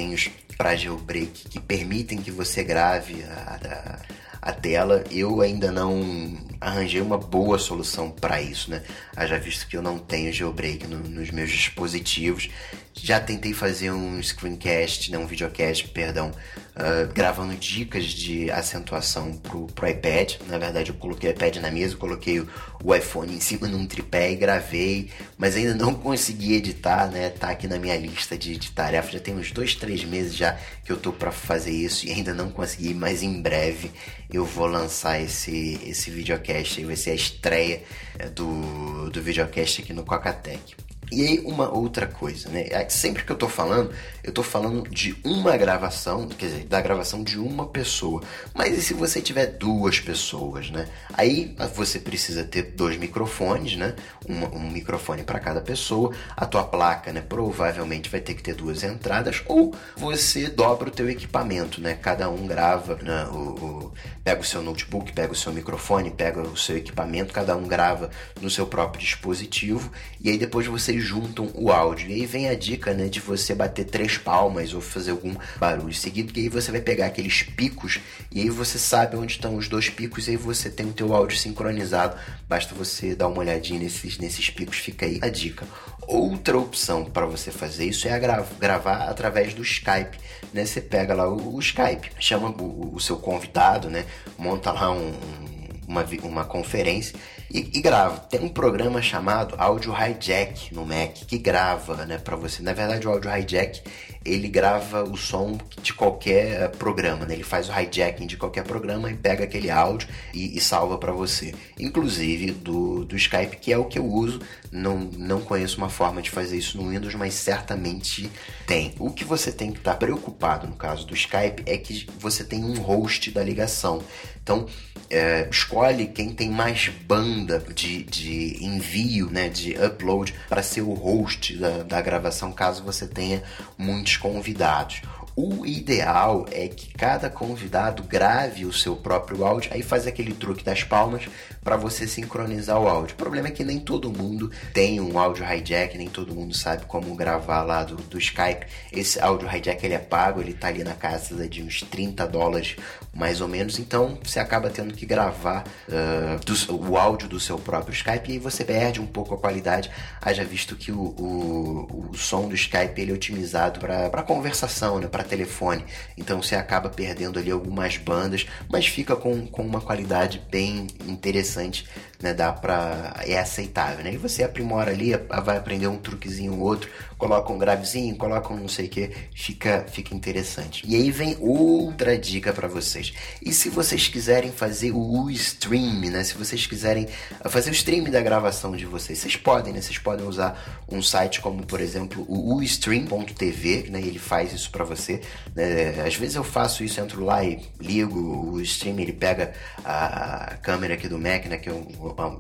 para jailbreak que permitem que você grave a, a, a tela. Eu ainda não arranjei uma boa solução para isso, né? Haja visto que eu não tenho jailbreak no, nos meus dispositivos. Já tentei fazer um screencast, né, um videocast, perdão, uh, gravando dicas de acentuação pro, pro iPad. Na verdade, eu coloquei o iPad na mesa, coloquei o, o iPhone em cima num tripé e gravei, mas ainda não consegui editar, né? Tá aqui na minha lista de, de tarefas. Já tem uns dois, três meses já que eu tô para fazer isso e ainda não consegui, mas em breve eu vou lançar esse, esse videocast vai ser a estreia é, do, do videocast aqui no Cocatec. E aí, uma outra coisa, né? É sempre que eu tô falando, eu tô falando de uma gravação, quer dizer, da gravação de uma pessoa. Mas e se você tiver duas pessoas, né? Aí você precisa ter dois microfones, né? Um, um microfone para cada pessoa. A tua placa, né? Provavelmente vai ter que ter duas entradas. Ou você dobra o teu equipamento, né? Cada um grava, né? o, o, pega o seu notebook, pega o seu microfone, pega o seu equipamento, cada um grava no seu próprio dispositivo. E aí depois vocês juntam o áudio. E aí vem a dica, né, de você bater três palmas ou fazer algum barulho seguido, que aí você vai pegar aqueles picos e aí você sabe onde estão os dois picos e aí você tem o teu áudio sincronizado. Basta você dar uma olhadinha nesses, nesses picos, fica aí a dica. Outra opção para você fazer isso é gra gravar através do Skype, né? Você pega lá o, o Skype, chama o, o, seu convidado, né? Monta lá um, uma, uma conferência e, e, grava. Tem um programa chamado Audio Hijack no Mac que grava, né, para você. Na verdade, o Audio Hijack ele grava o som de qualquer programa, né? Ele faz o hijacking de qualquer programa e pega aquele áudio e, e salva para você. Inclusive do, do Skype, que é o que eu uso. Não, não conheço uma forma de fazer isso no Windows, mas certamente tem. O que você tem que estar preocupado no caso do Skype é que você tem um host da ligação. Então, é, escolhe quem tem mais banda de, de envio, né, de upload, para ser o host da, da gravação, caso você tenha muitos convidados. O ideal é que cada convidado grave o seu próprio áudio, aí faz aquele truque das palmas para você sincronizar o áudio. O problema é que nem todo mundo tem um áudio hijack, nem todo mundo sabe como gravar lá do, do Skype. Esse áudio hijack ele é pago, ele tá ali na casa de uns 30 dólares mais ou menos, então você acaba tendo que gravar uh, do, o áudio do seu próprio Skype e você perde um pouco a qualidade, haja visto que o, o, o som do Skype ele é otimizado para conversação, né, para telefone, então você acaba perdendo ali algumas bandas, mas fica com, com uma qualidade bem interessante, né, dá pra, é aceitável, né, e você aprimora ali, vai aprender um truquezinho ou outro, coloca um gravezinho, coloca um não sei o que, fica, fica interessante. E aí vem outra dica para vocês. E se vocês quiserem fazer o stream, né? Se vocês quiserem fazer o stream da gravação de vocês, vocês podem, né? Vocês podem usar um site como, por exemplo, o ustream.tv, né? Ele faz isso para você. Né? Às vezes eu faço isso, entro lá e ligo o stream, ele pega a câmera aqui do Mac, né? Que eu,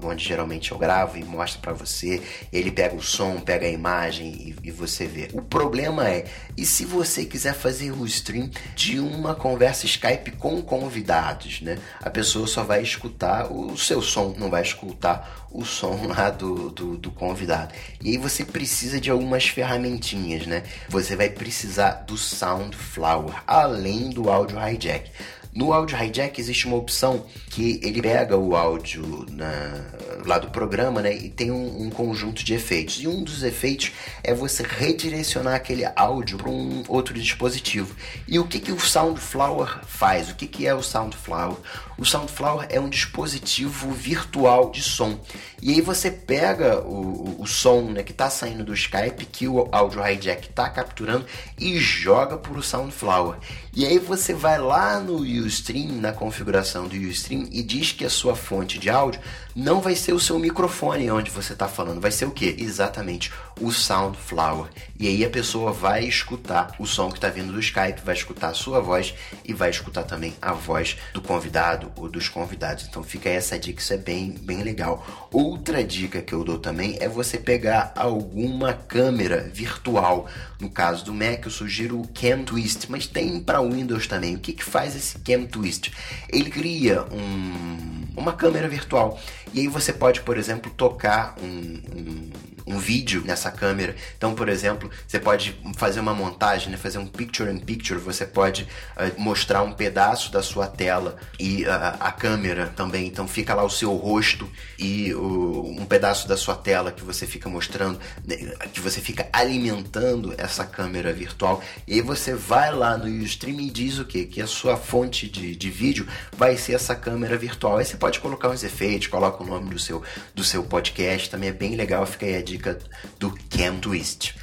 onde geralmente eu gravo e mostra para você. Ele pega o som, pega a imagem e você vê. O problema é, e se você quiser fazer o stream de uma conversa Skype com convidados, né? A pessoa só vai escutar o seu som, não vai escutar o som lá do, do, do convidado. E aí você precisa de algumas ferramentinhas, né? Você vai precisar do Soundflower, além do áudio hijack. No áudio hijack existe uma opção que ele pega o áudio na, lá do programa né, e tem um, um, conjunto de efeitos. E um dos efeitos é você redirecionar aquele áudio para um outro dispositivo. E o que, que o Soundflower faz? O que, que é o Soundflower? O Soundflower é um dispositivo virtual de som. E aí você pega o, o, o som né, que está saindo do Skype, que o áudio hijack está capturando, e joga para o Soundflower. E aí você vai lá no Ustream, na configuração do Ustream, e diz que a sua fonte de áudio não vai ser o seu microfone onde você está falando, vai ser o que? Exatamente o Soundflower. E aí a pessoa vai escutar o som que está vindo do Skype, vai escutar a sua voz e vai escutar também a voz do convidado ou dos convidados. Então fica essa dica, isso é bem, bem legal. Outra dica que eu dou também é você pegar alguma câmera virtual. No caso do Mac, eu sugiro o Cam Twist, mas tem para Windows também. O que, que faz esse Cam Twist? Ele cria um, uma câmera virtual e aí você pode, por exemplo, tocar um, um um vídeo nessa câmera. Então, por exemplo, você pode fazer uma montagem, né? fazer um picture in picture. Você pode uh, mostrar um pedaço da sua tela e uh, a câmera também. Então, fica lá o seu rosto e uh, um pedaço da sua tela que você fica mostrando, né? que você fica alimentando essa câmera virtual. E aí você vai lá no Ustream e diz o quê? Que a sua fonte de, de vídeo vai ser essa câmera virtual. Aí você pode colocar uns efeitos, coloca o nome do seu, do seu podcast. Também é bem legal. Fica aí a dica do Cam Twist.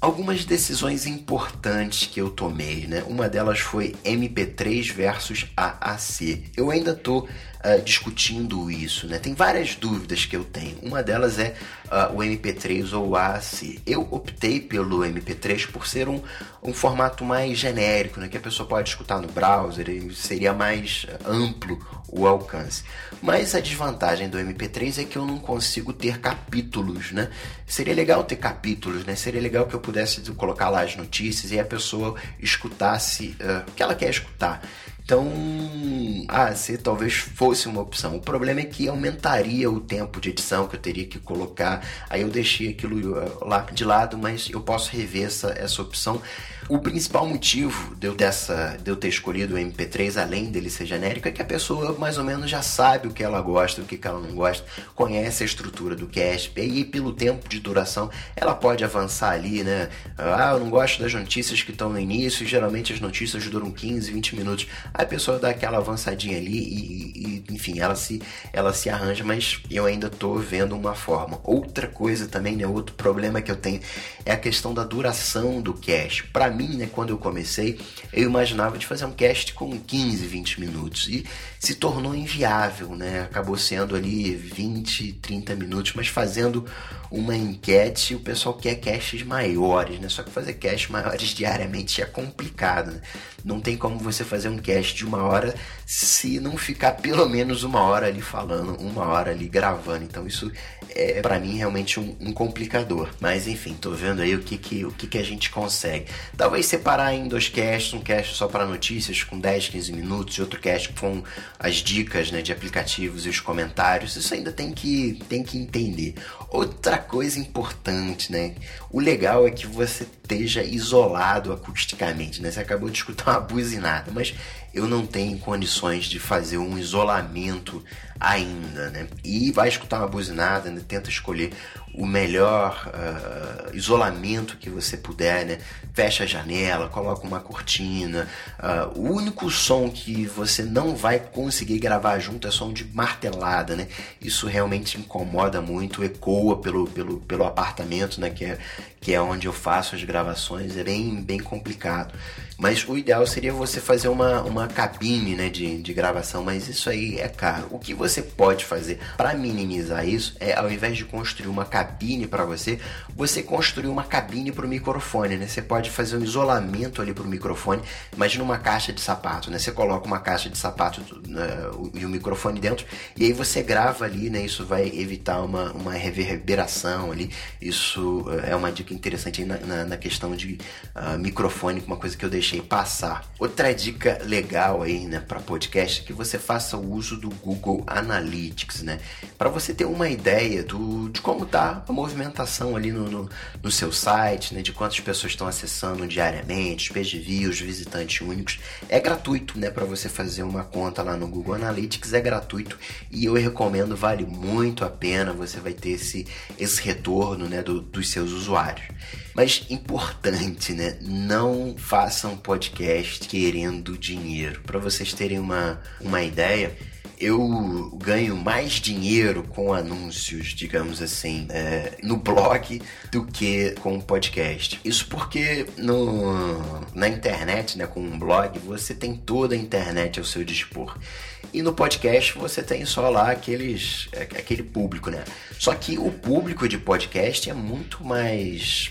Algumas decisões importantes que eu tomei, né? Uma delas foi MP3 versus AAC. Eu ainda tô uh, discutindo isso, né? Tem várias dúvidas que eu tenho. Uma delas é uh, o MP3 ou o AAC. Eu optei pelo MP3 por ser um, um formato mais genérico, né? Que a pessoa pode escutar no browser e seria mais amplo o alcance. Mas a desvantagem do MP3 é que eu não consigo ter capítulos, né? Seria legal ter capítulos, né? Seria legal que eu pudesse colocar lá as notícias e a pessoa escutasse uh, o que ela quer escutar. Então, a AC talvez fosse uma opção. O problema é que aumentaria o tempo de edição que eu teria que colocar. Aí eu deixei aquilo lá de lado, mas eu posso rever essa, essa opção. O principal motivo de eu, dessa, de eu ter escolhido o MP3, além dele ser genérico, é que a pessoa mais ou menos já sabe o que ela gosta, o que ela não gosta, conhece a estrutura do cast, e pelo tempo de duração ela pode avançar ali, né? Ah, eu não gosto das notícias que estão no início, geralmente as notícias duram 15, 20 minutos. A pessoa dá aquela avançadinha ali e, e enfim, ela se, ela se arranja, mas eu ainda tô vendo uma forma. Outra coisa também, né? Outro problema que eu tenho é a questão da duração do cast. Para mim, né, quando eu comecei, eu imaginava de fazer um cast com 15, 20 minutos e se tornou inviável, né? Acabou sendo ali 20, 30 minutos, mas fazendo uma enquete, o pessoal quer casts maiores, né? Só que fazer casts maiores diariamente é complicado, né? Não tem como você fazer um cast de uma hora se não ficar pelo menos uma hora ali falando, uma hora ali gravando. Então isso é para mim realmente um, um, complicador. Mas enfim, tô vendo aí o que que, o que que a gente consegue. Talvez separar em dois casts, um cast só para notícias com 10, 15 minutos e outro cast com as dicas né, de aplicativos e os comentários. Isso ainda tem que, tem que entender. Outra coisa importante, né? O legal é que você esteja isolado acusticamente, né? Você acabou de escutar uma buzinada, mas eu não tenho condições de fazer um isolamento ainda, né? E vai escutar uma buzinada, né? tenta escolher o melhor uh, isolamento que você puder, né? Fecha a janela, coloca uma cortina. Uh, o único som que você não vai conseguir gravar junto é som de martelada, né? Isso realmente incomoda muito, ecoa pelo, pelo, pelo apartamento, né? Que é, que é onde eu faço as gravações, é bem, bem complicado. Mas o ideal seria você fazer uma, uma cabine né, de, de gravação, mas isso aí é caro. O que você pode fazer para minimizar isso é, ao invés de construir uma cabine para você, você construir uma cabine para o microfone. Né? Você pode fazer um isolamento ali para o microfone. Imagina uma caixa de sapato, né? Você coloca uma caixa de sapato uh, e o microfone dentro, e aí você grava ali, né? Isso vai evitar uma, uma reverberação ali. Isso uh, é uma dica interessante na, na, na questão de uh, microfone, uma coisa que eu deixei passar. Outra dica legal aí, né, para podcast é que você faça o uso do Google Analytics, né, para você ter uma ideia do, de como tá a movimentação ali no, no, no seu site, né, de quantas pessoas estão acessando diariamente, os page views, visitantes únicos. É gratuito, né, para você fazer uma conta lá no Google Analytics, é gratuito e eu recomendo, vale muito a pena, você vai ter esse, esse retorno, né, do, dos seus usuários. Mas importante, né? Não façam podcast querendo dinheiro. Para vocês terem uma, uma ideia, eu ganho mais dinheiro com anúncios, digamos assim, é, no blog do que com podcast. Isso porque no, na internet, né, com um blog, você tem toda a internet ao seu dispor. E no podcast você tem só lá aqueles, aquele público, né? Só que o público de podcast é muito mais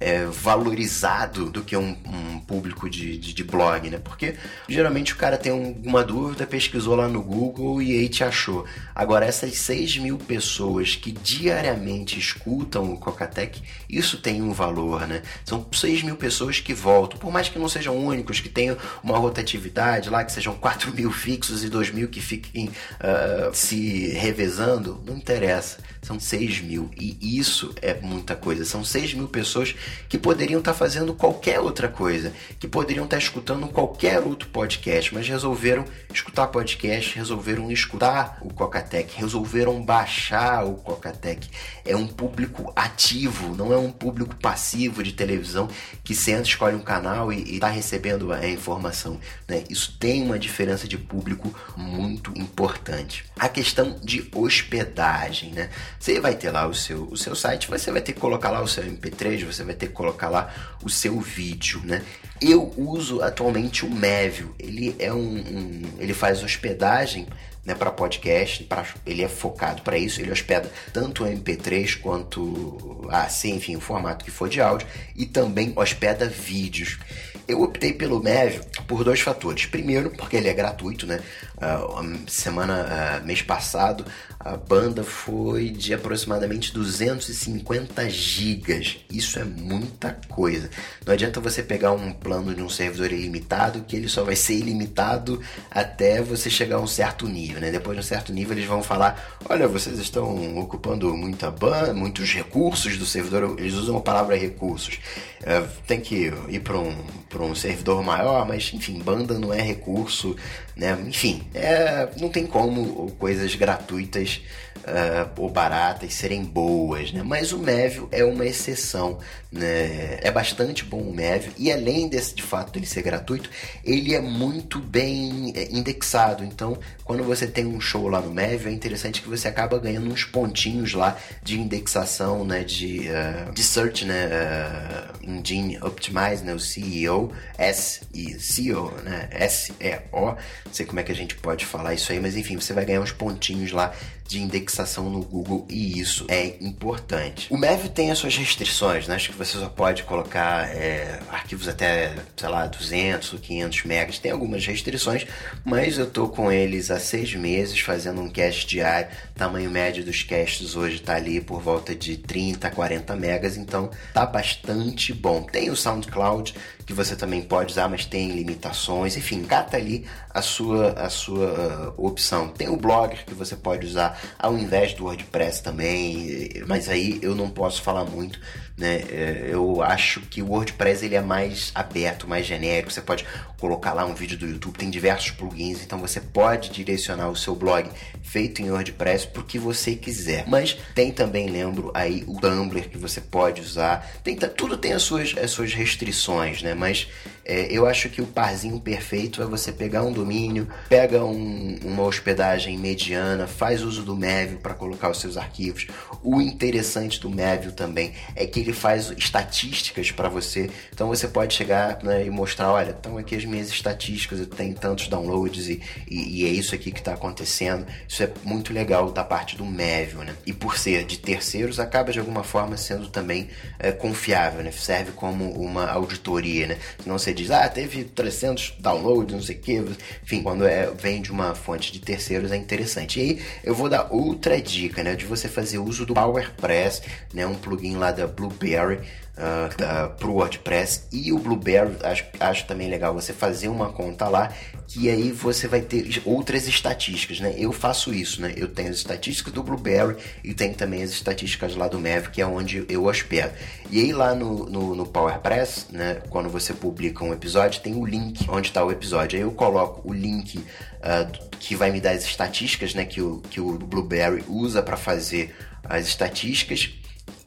é, valorizado do que um, um público de, de, de, blog, né? Porque geralmente o cara tem alguma dúvida, pesquisou lá no Google e aí te achou. Agora, essas 6 mil pessoas que diariamente escutam o Cocatec, isso tem um valor, né? São 6 mil pessoas que voltam, por mais que não sejam únicos, que tenham uma rotatividade lá, que sejam 4 mil fixos e 2 mil que fiquem uh, se revezando, não interessa. São 6 mil e isso é muita coisa. São 6 mil pessoas que poderiam estar tá fazendo qualquer outra coisa, que poderiam estar tá escutando qualquer outro podcast, mas resolveram escutar podcast, resolveram escutar o Cocatec, resolveram baixar o Cocatec. É um público ativo, não é um público passivo de televisão que senta, escolhe um canal e está recebendo a informação. Né? Isso tem uma diferença de público muito importante. A questão de hospedagem, né? Você vai ter lá o seu, o seu site, você vai ter que colocar lá o seu MP3, você vai ter que colocar lá o seu vídeo, né? Eu uso atualmente o Mevio. Ele é um, um ele faz hospedagem né, para podcast, pra, ele é focado para isso, ele hospeda tanto o MP3 quanto assim, enfim, o formato que for de áudio e também hospeda vídeos. Eu optei pelo Mevio por dois fatores. Primeiro, porque ele é gratuito, né? Uh, semana, uh, mês passado, a banda foi de aproximadamente 250 gigas. Isso é muita coisa. Não adianta você pegar um plano de um servidor ilimitado, que ele só vai ser ilimitado até você chegar a um certo nível, né? Depois de um certo nível eles vão falar, olha, vocês estão ocupando muita banda, muitos recursos do servidor. Eles usam a palavra recursos. Uh, tem que ir para um, um servidor maior, mas enfim, banda não é recurso, né? Enfim, é, não tem como coisas gratuitas uh, ou baratas serem boas, né? Mas o Mévio é uma exceção, né? É bastante bom o Mévio e além desse de fato ele ser gratuito, ele é muito bem é, indexado. Então, quando você tem um show lá no Mévio, é interessante que você acaba ganhando uns pontinhos lá de indexação, né? De, uh, de search, né? Uh, Engine Optimize, né? O CEO, S e CEO, né? S E O. Não sei como é que a gente pode falar isso aí, mas enfim, você vai ganhar uns pontinhos lá de indexação no Google e isso é importante. O Mav tem as suas restrições, né? Acho que você só pode colocar é, arquivos até, sei lá, 200 ou 500 megas. Tem algumas restrições, mas eu tô com eles há seis meses fazendo um cast diário. Tamanho médio dos casts hoje tá ali por volta de 30 a 40 megas, então tá bastante bom. Tem o SoundCloud que você também pode usar, mas tem limitações. Enfim, cata ali a sua, a sua uh, opção. Tem o Blogger que você pode usar ao invés do WordPress também, mas aí eu não posso falar muito né? É, eu acho que o WordPress ele é mais aberto, mais genérico. Você pode colocar lá um vídeo do YouTube, tem diversos plugins, então você pode direcionar o seu blog feito em WordPress para que você quiser. Mas tem também, lembro, aí o Tumblr que você pode usar. Tem, tudo tem as suas, as suas restrições, né? Mas é, eu acho que o parzinho perfeito é você pegar um domínio, pega um, uma hospedagem mediana, faz uso do Maven para colocar os seus arquivos. O interessante do Maven também é que ele faz estatísticas para você. Então você pode chegar né, e mostrar, olha, estão aqui as minhas estatísticas, eu tenho tantos downloads e, e, e é isso aqui que está acontecendo. Isso é muito legal da parte do Maven, né? E por ser de terceiros, acaba de alguma forma sendo também é, confiável, né? Serve como uma auditoria, né? Não você diz, ah, teve 300 downloads, não sei o que. Enfim, quando é, vem de uma fonte de terceiros é interessante. E aí eu vou dar outra dica, né? De você fazer uso do PowerPress, né? Um plugin lá da Blueberry uh, para o WordPress e o Blueberry, acho, acho também legal você fazer uma conta lá, que aí você vai ter outras estatísticas, né? Eu faço isso, né? Eu tenho as estatísticas do Blueberry e tenho também as estatísticas lá do Mav, que é onde eu hospedo. E aí lá no, no, no PowerPress, né? Quando você publica um episódio, tem o link onde está o episódio. Aí eu coloco o link uh, que vai me dar as estatísticas, né? Que o, que o Blueberry usa para fazer as estatísticas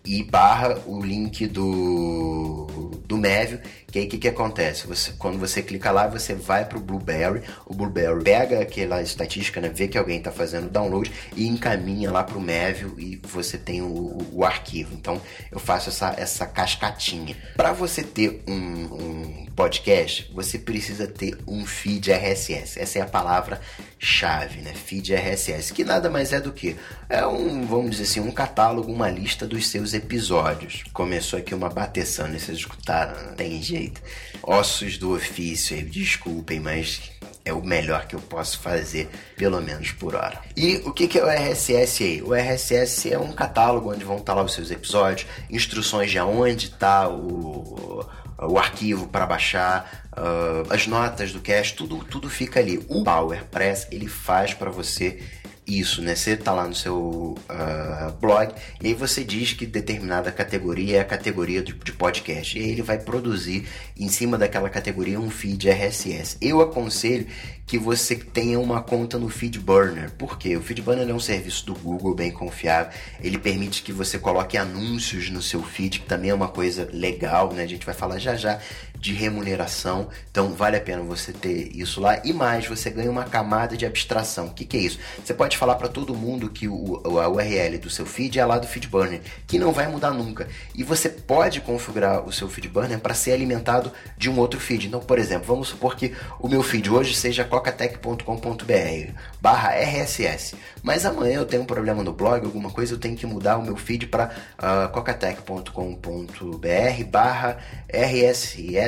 e barra o link do, do Mévio, aí o que, que acontece? Você, quando você clica lá, você vai para o Blueberry, o Blueberry pega aquela estatística, né, vê que alguém está fazendo download e encaminha lá para o Mévio e você tem o, o, arquivo. Então eu faço essa, essa cascatinha. Para você ter um, um podcast, você precisa ter um feed RSS. Essa é a palavra chave, né? Feed RSS, que nada mais é do que é um, vamos dizer assim, um catálogo, uma lista dos seus episódios. Começou aqui uma bateção, né? Vocês escutaram, não tem jeito. Ossos do ofício, desculpem, mas é o melhor que eu posso fazer, pelo menos por hora. E o que, é o RSS? O RSS é um catálogo onde vão estar lá os seus episódios, instruções de aonde está o o arquivo para baixar, uh, as notas do cast, tudo, tudo fica ali. O PowerPress ele faz para você isso, né? Você tá lá no seu uh, blog e aí você diz que determinada categoria é a categoria de, de, podcast. E aí ele vai produzir em cima daquela categoria um feed RSS. Eu aconselho que você tenha uma conta no FeedBurner. Por quê? O FeedBurner é um serviço do Google bem confiável. Ele permite que você coloque anúncios no seu feed, que também é uma coisa legal, né? A gente vai falar já já de remuneração. Então vale a pena você ter isso lá. E mais, você ganha uma camada de abstração. O que, que é isso? Você pode falar para todo mundo que o, a URL do seu feed é lá do FeedBurner, que não vai mudar nunca. E você pode configurar o seu FeedBurner para ser alimentado de um outro feed. Então, por exemplo, vamos supor que o meu feed hoje seja cocatec.com.br barra RSS. Mas amanhã eu tenho um problema no blog, alguma coisa, eu tenho que mudar o meu feed para uh, ah, cocatec.com.br barra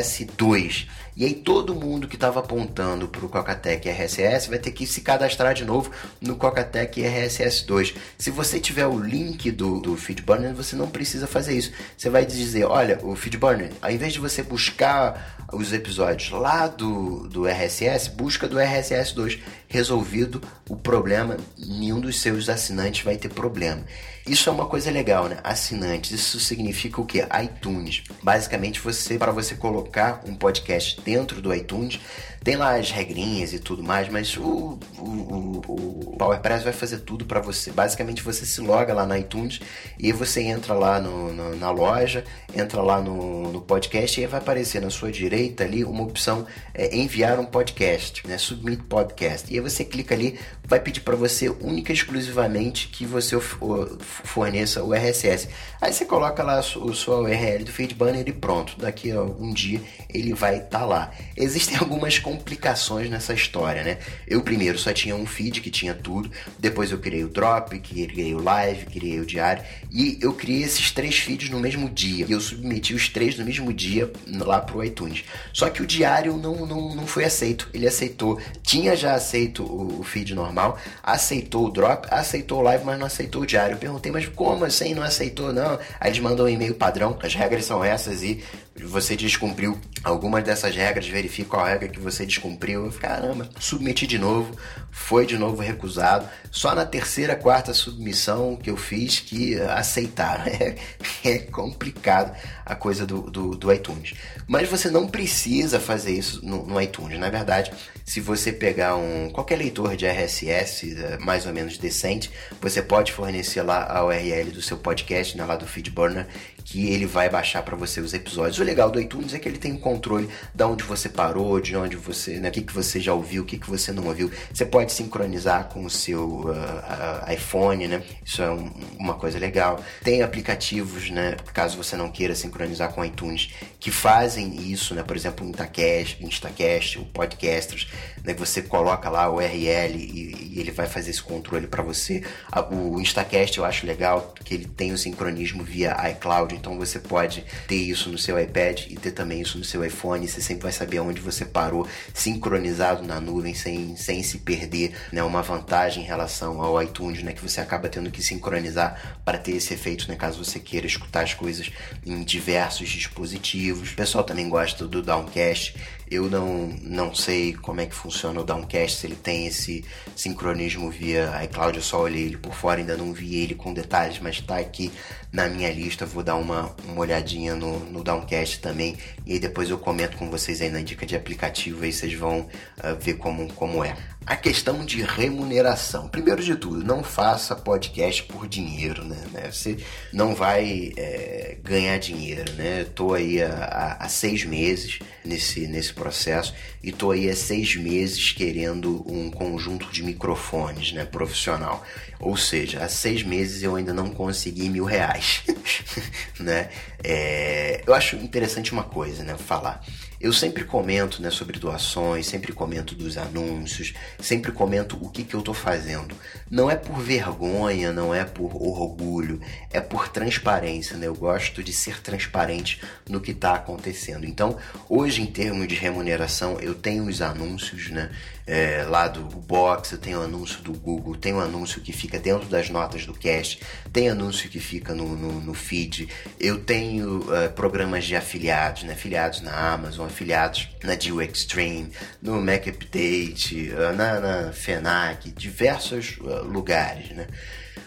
RSS2. E aí todo mundo que estava apontando para o Cocatec RSS vai ter que se cadastrar de novo no Cocatec RSS2. Se você tiver o link do, do FeedBurner, você não precisa fazer isso. Você vai dizer, olha, o FeedBurner, ao invés de você buscar os episódios lá do, do RSS, busca do RSS2. Resolvido o problema, nenhum dos seus assinantes vai ter problema. Isso é uma coisa legal, né? Assinantes, isso significa o que? iTunes. Basicamente, você para você colocar um podcast dentro do iTunes, tem lá as regrinhas e tudo mais, mas o, o, o PowerPress vai fazer tudo para você. Basicamente, você se loga lá na iTunes e você entra lá no, no, na loja, entra lá no, no, podcast e vai aparecer na sua direita ali uma opção é, enviar um podcast, né? Submit podcast. E aí você clica ali, vai pedir para você única e exclusivamente que você forneça o RSS. Aí você coloca lá a sua URL do FeedBurner e pronto. Daqui a um dia ele vai estar tá lá. Existem algumas complicações nessa história, né? Eu primeiro só tinha um feed que tinha tudo. Depois eu criei o Drop, criei o Live, criei o Diário. E eu criei esses três feeds no mesmo dia. E eu submeti os três no mesmo dia lá pro iTunes. Só que o Diário não, não, não foi aceito. Ele aceitou, tinha já aceito o, o feed normal, aceitou o Drop, aceitou o Live, mas não aceitou o Diário. Eu perguntei, mas como assim não aceitou? Não. Aí eles mandam um e-mail padrão, as regras são essas e você descumpriu algumas dessas regras, verifica qual regra que você descumpriu. Eu caramba, submeti de novo, foi de novo recusado. Só na terceira, quarta submissão que eu fiz que aceitaram. É, é complicado a coisa do, do, do, iTunes. Mas você não precisa fazer isso no, no, iTunes. Na verdade, se você pegar um qualquer leitor de RSS é, mais ou menos decente, você pode fornecer lá a URL do seu podcast, né, lá do Feedburner, que ele vai baixar para você os episódios. O legal do iTunes é que ele tem um controle de onde você parou, de onde você, né, o que, que você já ouviu, o que, que você não ouviu. Você pode sincronizar com o seu uh, uh, iPhone, né? Isso é um, uma coisa legal. Tem aplicativos, né? Caso você não queira sincronizar com o iTunes, que fazem isso, né? Por exemplo, o Instacast, Instacast o Podcasters, né? Você coloca lá o URL e, e ele vai fazer esse controle para você. O Instacast eu acho legal que ele tem o sincronismo via iCloud então você pode ter isso no seu iPad e ter também isso no seu iPhone. Você sempre vai saber onde você parou, sincronizado na nuvem, sem, sem se perder. Né? Uma vantagem em relação ao iTunes, né? que você acaba tendo que sincronizar para ter esse efeito, né? caso você queira escutar as coisas em diversos dispositivos. O pessoal também gosta do Downcast. Eu não, não sei como é que funciona o Downcast, se ele tem esse sincronismo via iCloud, eu só olhei ele por fora, ainda não vi ele com detalhes, mas está aqui na minha lista. Vou dar uma, uma olhadinha no, no Downcast também e aí depois eu comento com vocês aí na dica de aplicativo, aí vocês vão uh, ver como, como é. A questão de remuneração. Primeiro de tudo, não faça podcast por dinheiro, né? né? Você não vai é, ganhar dinheiro, né? Estou aí há, há, seis meses nesse, nesse processo e estou aí há seis meses querendo um conjunto de microfones, né? Profissional. Ou seja, há seis meses eu ainda não consegui mil reais, né? É, eu acho interessante uma coisa, né? Falar. Eu sempre comento né, sobre doações, sempre comento dos anúncios, sempre comento o que, que eu estou fazendo. Não é por vergonha, não é por orgulho, é por transparência. Né? Eu gosto de ser transparente no que está acontecendo. Então, hoje, em termos de remuneração, eu tenho os anúncios né, é, lá do Box, eu tenho anúncio do Google, tenho anúncio que fica dentro das notas do cast, tem anúncio que fica no, no, no feed, eu tenho uh, programas de afiliados, né, afiliados na Amazon, afiliados na Deal Extreme, no Mac Update, na, na FENAC, diversos uh, lugares, né.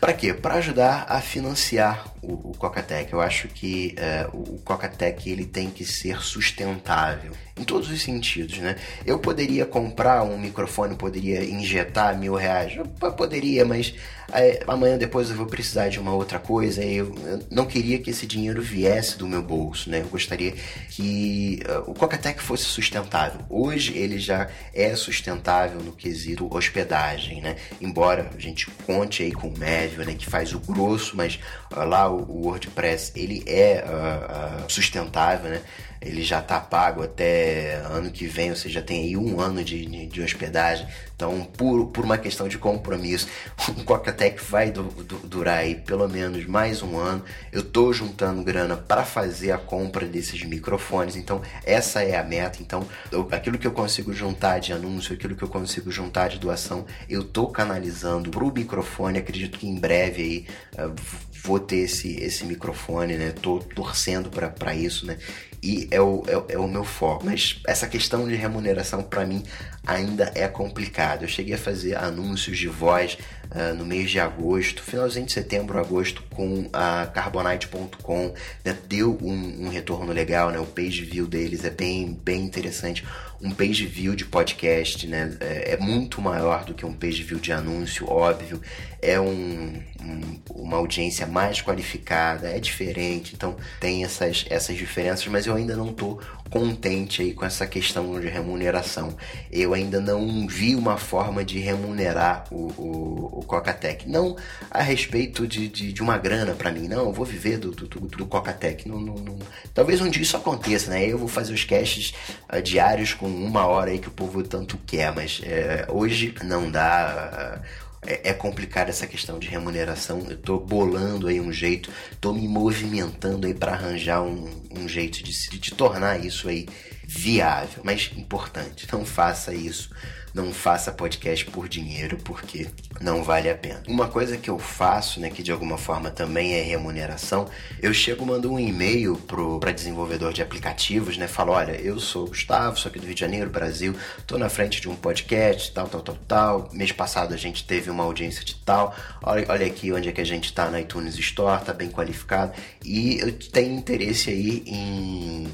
Para quê? Para ajudar a financiar o, o Cocatec. Eu acho que uh, o Cocatec ele tem que ser sustentável em todos os sentidos, né? Eu poderia comprar um microfone, poderia injetar mil reais, eu poderia, mas é, amanhã depois eu vou precisar de uma outra coisa. Eu, eu, não queria que esse dinheiro viesse do meu bolso, né? Eu gostaria que uh, o Cocatec fosse sustentável. Hoje ele já é sustentável no quesito hospedagem, né? Embora a gente conte aí com o Médio, né? Que faz o grosso, mas uh, lá o, o, WordPress ele é uh, sustentável, né? Ele já está pago até ano que vem, ou seja, tem aí um ano de, de, hospedagem. Então, por, por uma questão de compromisso, o Cocatec vai du, du, durar aí pelo menos mais um ano. Eu estou juntando grana para fazer a compra desses microfones, então essa é a meta. Então, eu, aquilo que eu consigo juntar de anúncio, aquilo que eu consigo juntar de doação, eu estou canalizando para o microfone. Acredito que em breve aí uh, vou ter esse, esse microfone, né? Tô torcendo para isso, né? E é o, é, é, o meu foco. Mas essa questão de remuneração para mim ainda é complicado. Eu cheguei a fazer anúncios de voz uh, no mês de agosto, finalzinho de setembro, agosto, com a Carbonite.com. Né? Deu um, um, retorno legal, né? O page view deles é bem, bem interessante. Um page view de podcast né? é, é muito maior do que um page view de anúncio, óbvio. É um, um, uma audiência mais qualificada, é diferente, então tem essas, essas diferenças, mas eu ainda não estou contente aí com essa questão de remuneração. Eu ainda não vi uma forma de remunerar o, o, o Cocatec. Não a respeito de, de, de uma grana para mim, não, eu vou viver do, do, do Cocatec. Não, não, não, Talvez um dia isso aconteça, né? Eu vou fazer os casts uh, diários com uma hora aí que o povo tanto quer, mas uh, hoje não dá. Uh, é, é complicado essa questão de remuneração. Eu tô bolando aí um jeito, tô me movimentando aí para arranjar um, um jeito de, de, de tornar isso aí viável. Mas importante, não faça isso não faça podcast por dinheiro, porque não vale a pena. Uma coisa que eu faço, né, que de alguma forma também é remuneração, eu chego mando um e-mail para desenvolvedor de aplicativos, né, falo, olha, eu sou o Gustavo, sou aqui do Rio de Janeiro, Brasil, tô na frente de um podcast, tal, tal, tal, tal. Mês passado a gente teve uma audiência de tal. Olha, olha aqui onde é que a gente tá na iTunes Store, tá bem qualificado. E eu tenho interesse aí em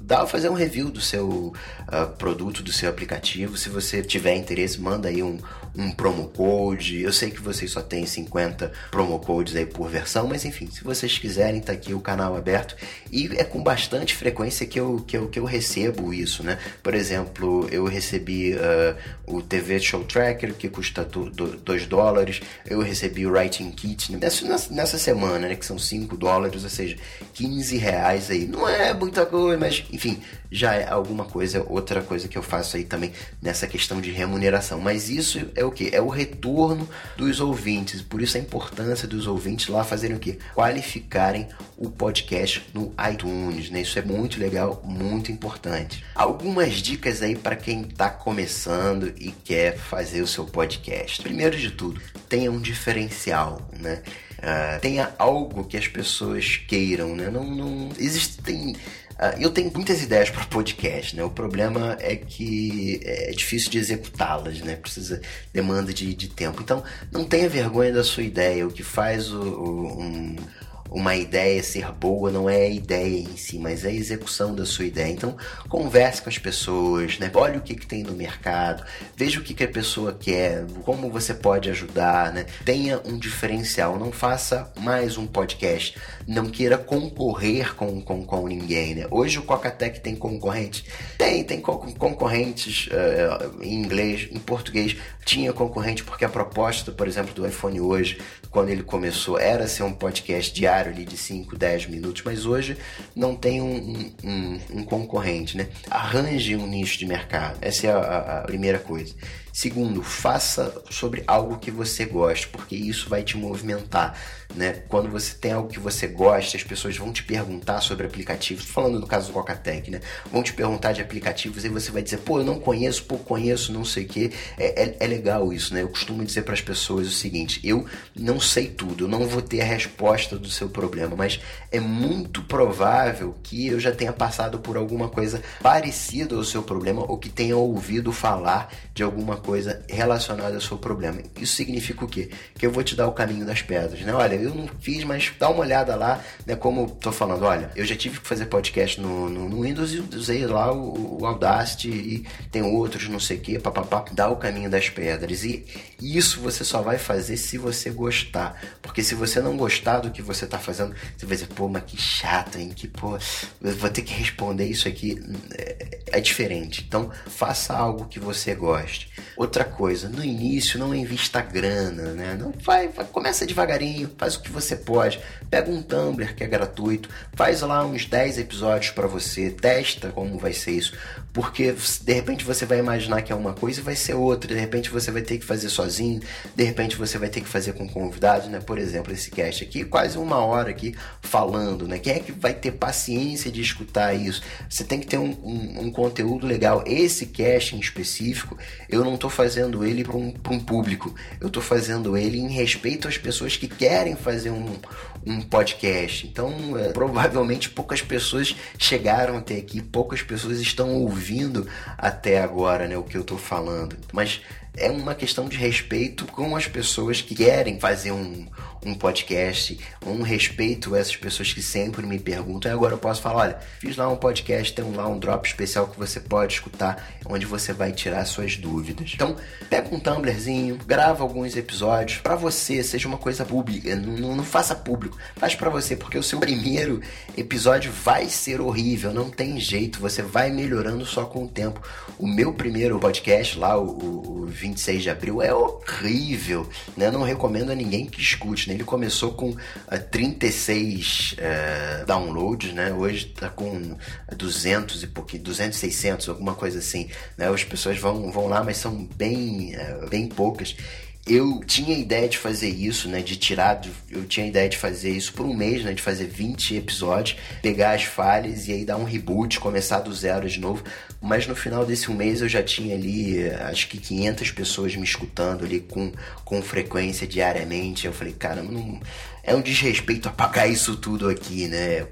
dar fazer um review do seu uh, produto, do seu aplicativo. Se você tiver interesse, manda aí um, um promo code. Eu sei que vocês só têm 50 promo codes aí por versão, mas enfim, se vocês quiserem, tá aqui o canal aberto. E é com bastante frequência que eu, que eu, que eu recebo isso, né? Por exemplo, eu recebi uh, o TV Show Tracker, que custa 2 dólares. Eu recebi o Writing Kit nessa, nessa semana, né? Que são 5 dólares, ou seja, 15 reais aí. Não é muita coisa, mas enfim, já é alguma coisa, outra coisa que eu faço aí também nessa questão de remuneração. Mas isso é o que? É o retorno dos ouvintes. Por isso a importância dos ouvintes lá fazerem o que? Qualificarem o podcast no iTunes, né? Isso é muito legal, muito importante. Algumas dicas aí para quem está começando e quer fazer o seu podcast. Primeiro de tudo, tenha um diferencial, né? Uh, tenha algo que as pessoas queiram, né? Não, não existem eu tenho muitas ideias para podcast, né? O problema é que é difícil de executá-las, né? Precisa demanda de, de tempo. Então, não tenha vergonha da sua ideia. O que faz o, o um uma ideia ser boa não é a ideia em si, mas é a execução da sua ideia. Então, converse com as pessoas, né? olhe o que, que tem no mercado, veja o que, que a pessoa quer, como você pode ajudar, né? tenha um diferencial, não faça mais um podcast, não queira concorrer com, com, com ninguém. Né? Hoje o Coca-Tech tem concorrente? Tem, tem concorrentes uh, em inglês, em português, tinha concorrente porque a proposta, por exemplo, do iPhone hoje, quando ele começou, era ser um podcast diário horário ali de 5, 10 minutos, mas hoje não tem um, um, um, concorrente, né? Arranje um nicho de mercado. Essa é a, a primeira coisa. Segundo, faça sobre algo que você gosta, porque isso vai te movimentar. Né? Quando você tem algo que você gosta, as pessoas vão te perguntar sobre aplicativos. falando no caso do Coca-Tech, né? Vão te perguntar de aplicativos e você vai dizer, pô, eu não conheço, pô, conheço, não sei o que. É, é, é, legal isso, né? Eu costumo dizer para as pessoas o seguinte: eu não sei tudo, eu não vou ter a resposta do seu problema, mas é muito provável que eu já tenha passado por alguma coisa parecida ao seu problema ou que tenha ouvido falar de alguma coisa relacionada ao seu problema. Isso significa o quê? Que eu vou te dar o caminho das pedras, né? Olha, eu não fiz, mas dá uma olhada lá, né? Como tô falando, olha, eu já tive que fazer podcast no, no, no Windows e usei lá o, o, Audacity e tem outros, não sei o que, papapá, dá o caminho das pedras. E isso você só vai fazer se você gostar. Porque se você não gostar do que você tá fazendo, você vai dizer, pô, mas que chato, hein? Que, pô, eu vou ter que responder isso aqui. É, é diferente. Então, faça algo que você goste. Outra coisa, no início não invista grana, né? Não vai, vai, começa devagarinho, faz o que você pode. Pega um Tumblr que é gratuito, faz lá uns 10 episódios para você, testa como vai ser isso, porque de repente você vai imaginar que é uma coisa e vai ser outra, de repente você vai ter que fazer sozinho, de repente você vai ter que fazer com convidados, né? Por exemplo, esse cast aqui, quase uma hora aqui falando, né? Quem é que vai ter paciência de escutar isso? Você tem que ter um, um, um conteúdo legal. Esse cast em específico, eu não estou fazendo ele para um, um público, eu estou fazendo ele em respeito às pessoas que querem fazer um, um podcast. Então, é, provavelmente poucas pessoas chegaram até aqui, poucas pessoas estão ouvindo até agora né, o que eu estou falando. Mas é uma questão de respeito com as pessoas que querem fazer um, um podcast, um respeito a essas pessoas que sempre me perguntam. E agora eu posso falar: olha, fiz lá um podcast, tem lá um drop especial que você pode escutar, onde você vai tirar suas dúvidas. Então, pega um Tumblrzinho, grava alguns episódios para você, seja uma coisa pública, não, não, faça público, faz para você, porque o seu primeiro episódio vai ser horrível, não tem jeito, você vai melhorando só com o tempo. O meu primeiro podcast lá, o, o 26 de abril, é horrível, né? Não recomendo a ninguém que escute, né? Ele começou com uh, 36 uh, downloads, né? Hoje está com 200 e pouquinho, 200, 600, alguma coisa assim. Né? As pessoas vão, vão lá, mas são bem, uh, bem poucas. eu tinha ideia de fazer isso, né? De tirar. Eu tinha ideia de fazer isso por um mês, né? De fazer 20 episódios, pegar as falhas e aí dar um reboot, começar do zero de novo. Mas no final desse mês eu já tinha ali, acho que 500 pessoas me escutando ali com, com frequência diariamente. Eu falei, cara, não é um desrespeito apagar isso tudo aqui, né?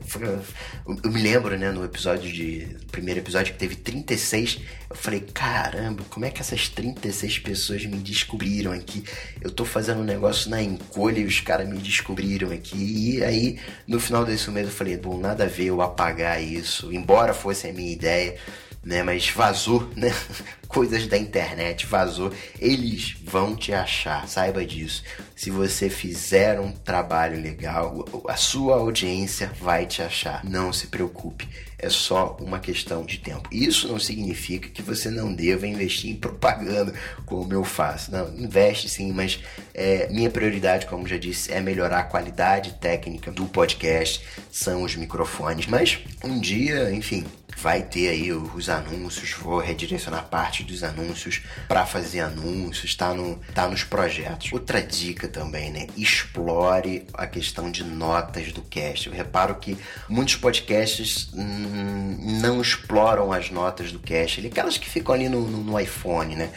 Eu me lembro, né, no episódio de. primeiro episódio que teve 36, eu falei, caramba, como é que essas 36 pessoas me descobriram aqui? Eu tô fazendo um negócio na encolha e os caras me descobriram aqui. E aí, no final desse mês, eu falei, bom, nada a ver eu apagar isso, embora fosse a minha ideia né? Mas vazou, né? Coisas da internet, vazou. Eles vão te achar, saiba disso. Se você fizer um trabalho legal, a sua audiência vai te achar. Não se preocupe, é só uma questão de tempo. Isso não significa que você não deva investir em propaganda, como eu faço. Não, investe sim, mas é, minha prioridade, como já disse, é melhorar a qualidade técnica do podcast, são os microfones. Mas um dia, enfim, vai ter aí os anúncios, vou redirecionar parte dos anúncios para fazer anúncios, tá, no, tá nos projetos. Outra dica também, né? Explore a questão de notas do cast. Eu reparo que muitos podcasts hum, não exploram as notas do cast, aquelas que ficam ali no, no, no iPhone, né?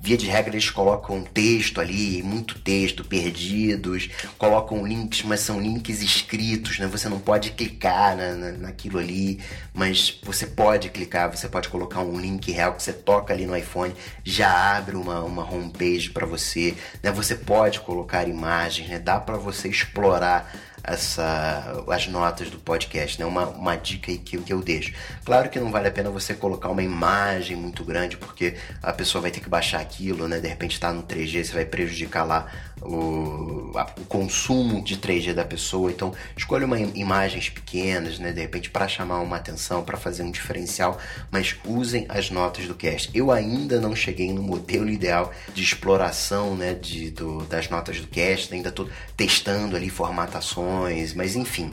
Via de regra eles colocam texto ali, muito texto, perdidos, colocam links, mas são links escritos, né? Você não pode clicar na, na, naquilo ali, mas você pode clicar, você pode colocar um link real que você toca ali no iPhone, já abre uma, uma homepage para você, né? Você pode colocar imagens, né? Dá para você explorar essa, as notas do podcast, né? Uma, uma dica aí que, que eu deixo. Claro que não vale a pena você colocar uma imagem muito grande, porque a pessoa vai ter que baixar aquilo, né? De repente está no 3G, você vai prejudicar lá o, a, o consumo de 3G da pessoa. Então, escolha uma imagens pequenas, né? De repente para chamar uma atenção, para fazer um diferencial, mas usem as notas do cast. Eu ainda não cheguei no modelo ideal de exploração, né? De, do, das notas do cast, ainda estou testando ali formatações, mas enfim.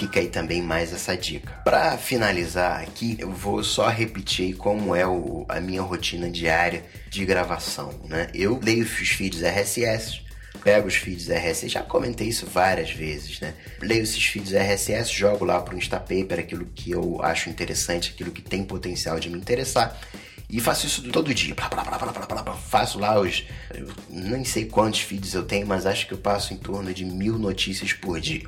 Fica aí também mais essa dica. Para finalizar aqui, eu vou só repetir como é o, a minha rotina diária de gravação, né? Eu leio os feeds RSS, pego os feeds RSS, já comentei isso várias vezes, né? Leio esses feeds RSS, jogo lá para o Instapaper aquilo que eu acho interessante, aquilo que tem potencial de me interessar. E faço isso todo dia. Blá, blá, blá, faço lá os. Eu nem sei quantos feeds eu tenho, mas acho que eu passo em torno de mil notícias por dia.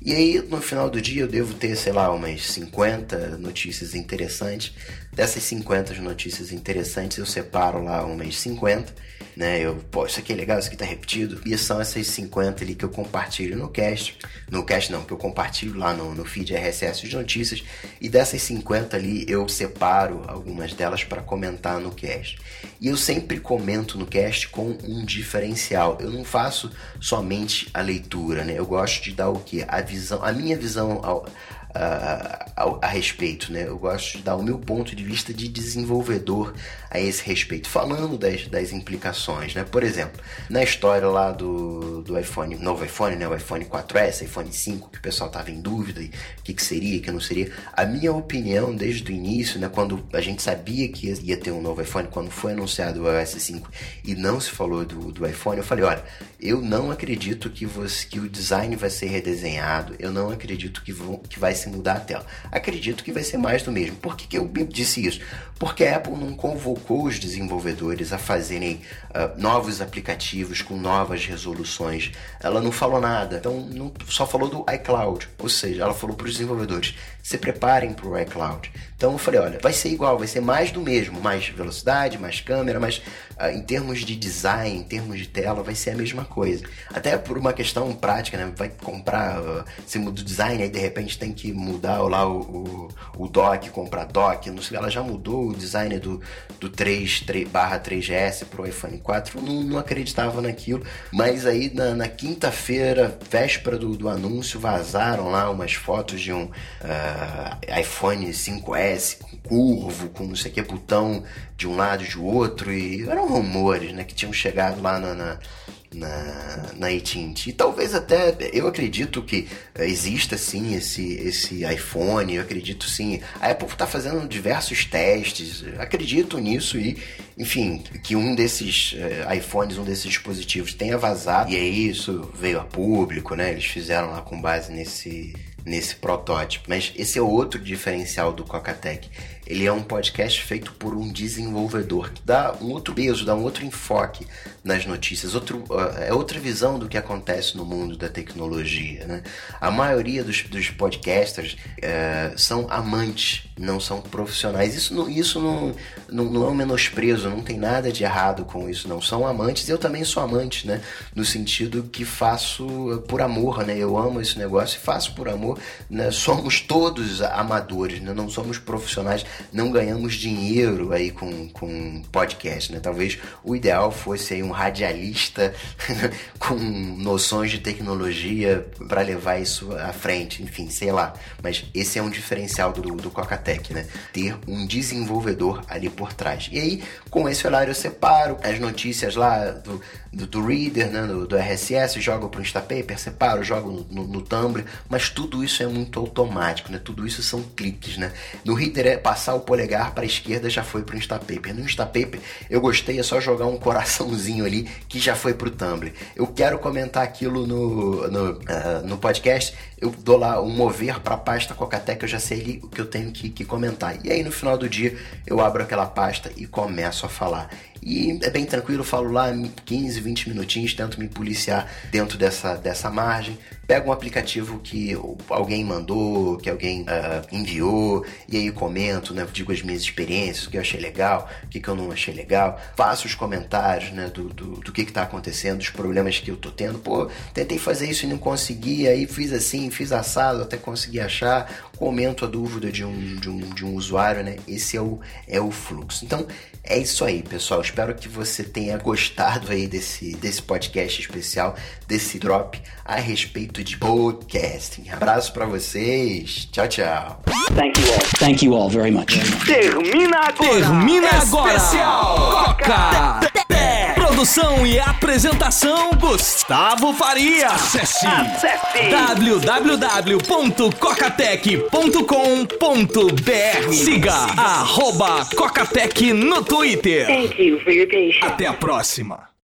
E aí, no final do dia, eu devo ter, sei lá, umas 50 notícias interessantes. Dessas 50 notícias interessantes, eu separo lá umas 50 né? Eu, pô, isso aqui é legal, isso aqui tá repetido. E são essas 50 ali que eu compartilho no cast. No cast não, que eu compartilho lá no, no feed RSS de notícias. E dessas 50 ali eu separo algumas delas para comentar no cast. E eu sempre comento no cast com um diferencial. Eu não faço somente a leitura, né? Eu gosto de dar o que? A visão, a minha visão ao, a, a, respeito, né? Eu gosto de dar o meu ponto de vista de desenvolvedor a esse respeito, falando das, das implicações, né? Por exemplo, na história lá do, do iPhone, novo iPhone, né? O iPhone 4S, iPhone 5, que o pessoal tava em dúvida, o que, que seria, que não seria. A minha opinião desde o início, né? Quando a gente sabia que ia ter um novo iPhone, quando foi anunciado o iOS 5 e não se falou do, do iPhone, eu falei, olha, eu não acredito que, você, que o design vai ser redesenhado, eu não acredito que, vão, que vai se mudar a tela. Acredito que vai ser mais do mesmo. Por que, que eu disse isso? Porque a Apple não convocou os desenvolvedores a fazerem uh, novos aplicativos com novas resoluções. Ela não falou nada. Então, não, só falou do iCloud. Ou seja, ela falou para os desenvolvedores: se preparem para o iCloud. Então, eu falei: olha, vai ser igual, vai ser mais do mesmo. Mais velocidade, mais câmera, mas uh, em termos de design, em termos de tela, vai ser a mesma coisa. Até por uma questão prática, né? Vai comprar, uh, se muda o design, aí de repente tem que mudar lá o, o, o dock, comprar dock, não sei, ela já mudou o design do, do 3, 3 barra 3GS pro iPhone 4, não, não acreditava naquilo, mas aí na, na quinta-feira, véspera do, do anúncio, vazaram lá umas fotos de um uh, iPhone 5S com curvo, com não sei o que, botão de um lado e de outro, e eram rumores, né, que tinham chegado lá na, na na, na AT&T. Talvez até, eu acredito que exista sim esse, esse iPhone, eu acredito sim. A Apple está fazendo diversos testes, acredito nisso e, enfim, que um desses uh, iPhones, um desses dispositivos tenha vazado e aí isso veio a público, né? Eles fizeram lá com base nesse nesse protótipo. Mas esse é outro diferencial do Cocatec. Ele é um podcast feito por um desenvolvedor que dá um outro peso, dá um outro enfoque nas notícias, outro, é outra visão do que acontece no mundo da tecnologia. Né? A maioria dos, dos podcasters uh, são amantes, não são profissionais. Isso, não, isso não, não, não, é um menosprezo, não tem nada de errado com isso, não. São amantes, eu também sou amante, né? no sentido que faço por amor, né? eu amo esse negócio e faço por amor. Né? Somos todos amadores, né? não somos profissionais não ganhamos dinheiro aí com, com podcast, né? Talvez o ideal fosse aí um radialista com noções de tecnologia para levar isso à frente, enfim, sei lá. Mas esse é um diferencial do, do Cocatec, né? Ter um desenvolvedor ali por trás. E aí, com esse horário, eu separo as notícias lá do, do, do Reader, né? do, do RSS, jogo para o Instapaper, separo, jogo no, no, no Tumblr, mas tudo isso é muito automático, né? Tudo isso são cliques, né? No Reader é passar o polegar para a esquerda já foi para o Instapaper. No Instapaper eu gostei, é só jogar um coraçãozinho ali que já foi para o Tumblr. Eu quero comentar aquilo no, no, uh, no podcast, eu dou lá um mover para a pasta Cocatec, eu já sei ali o que eu tenho que, que comentar. E aí no final do dia eu abro aquela pasta e começo a falar. E é bem tranquilo, falo lá 15, 20 minutinhos, tento me policiar dentro dessa, dessa margem. Pego um aplicativo que alguém mandou, que alguém uh, enviou, e aí comento, né? Digo as minhas experiências, o que eu achei legal, o que, que eu não achei legal. Faço os comentários, né? Do, do, do que está acontecendo, dos problemas que eu tô tendo. Pô, tentei fazer isso e não consegui, aí fiz assim, fiz assado até conseguir achar. Comento a dúvida de um, de um, de um usuário, né? Esse é o, é o fluxo. Então, é isso aí, pessoal. Espero que você tenha gostado aí desse, desse podcast especial, desse drop a respeito de podcasting. Abraço para vocês. Tchau, tchau. Thank you all. Thank you all very much. Termina agora. Termina agora. Especial Coca. Produção e apresentação Gustavo Faria. Acesse, Acesse. www.cocatec.com.br. Siga arroba Cocatec no Twitter. Thank you for your patience. Até a próxima.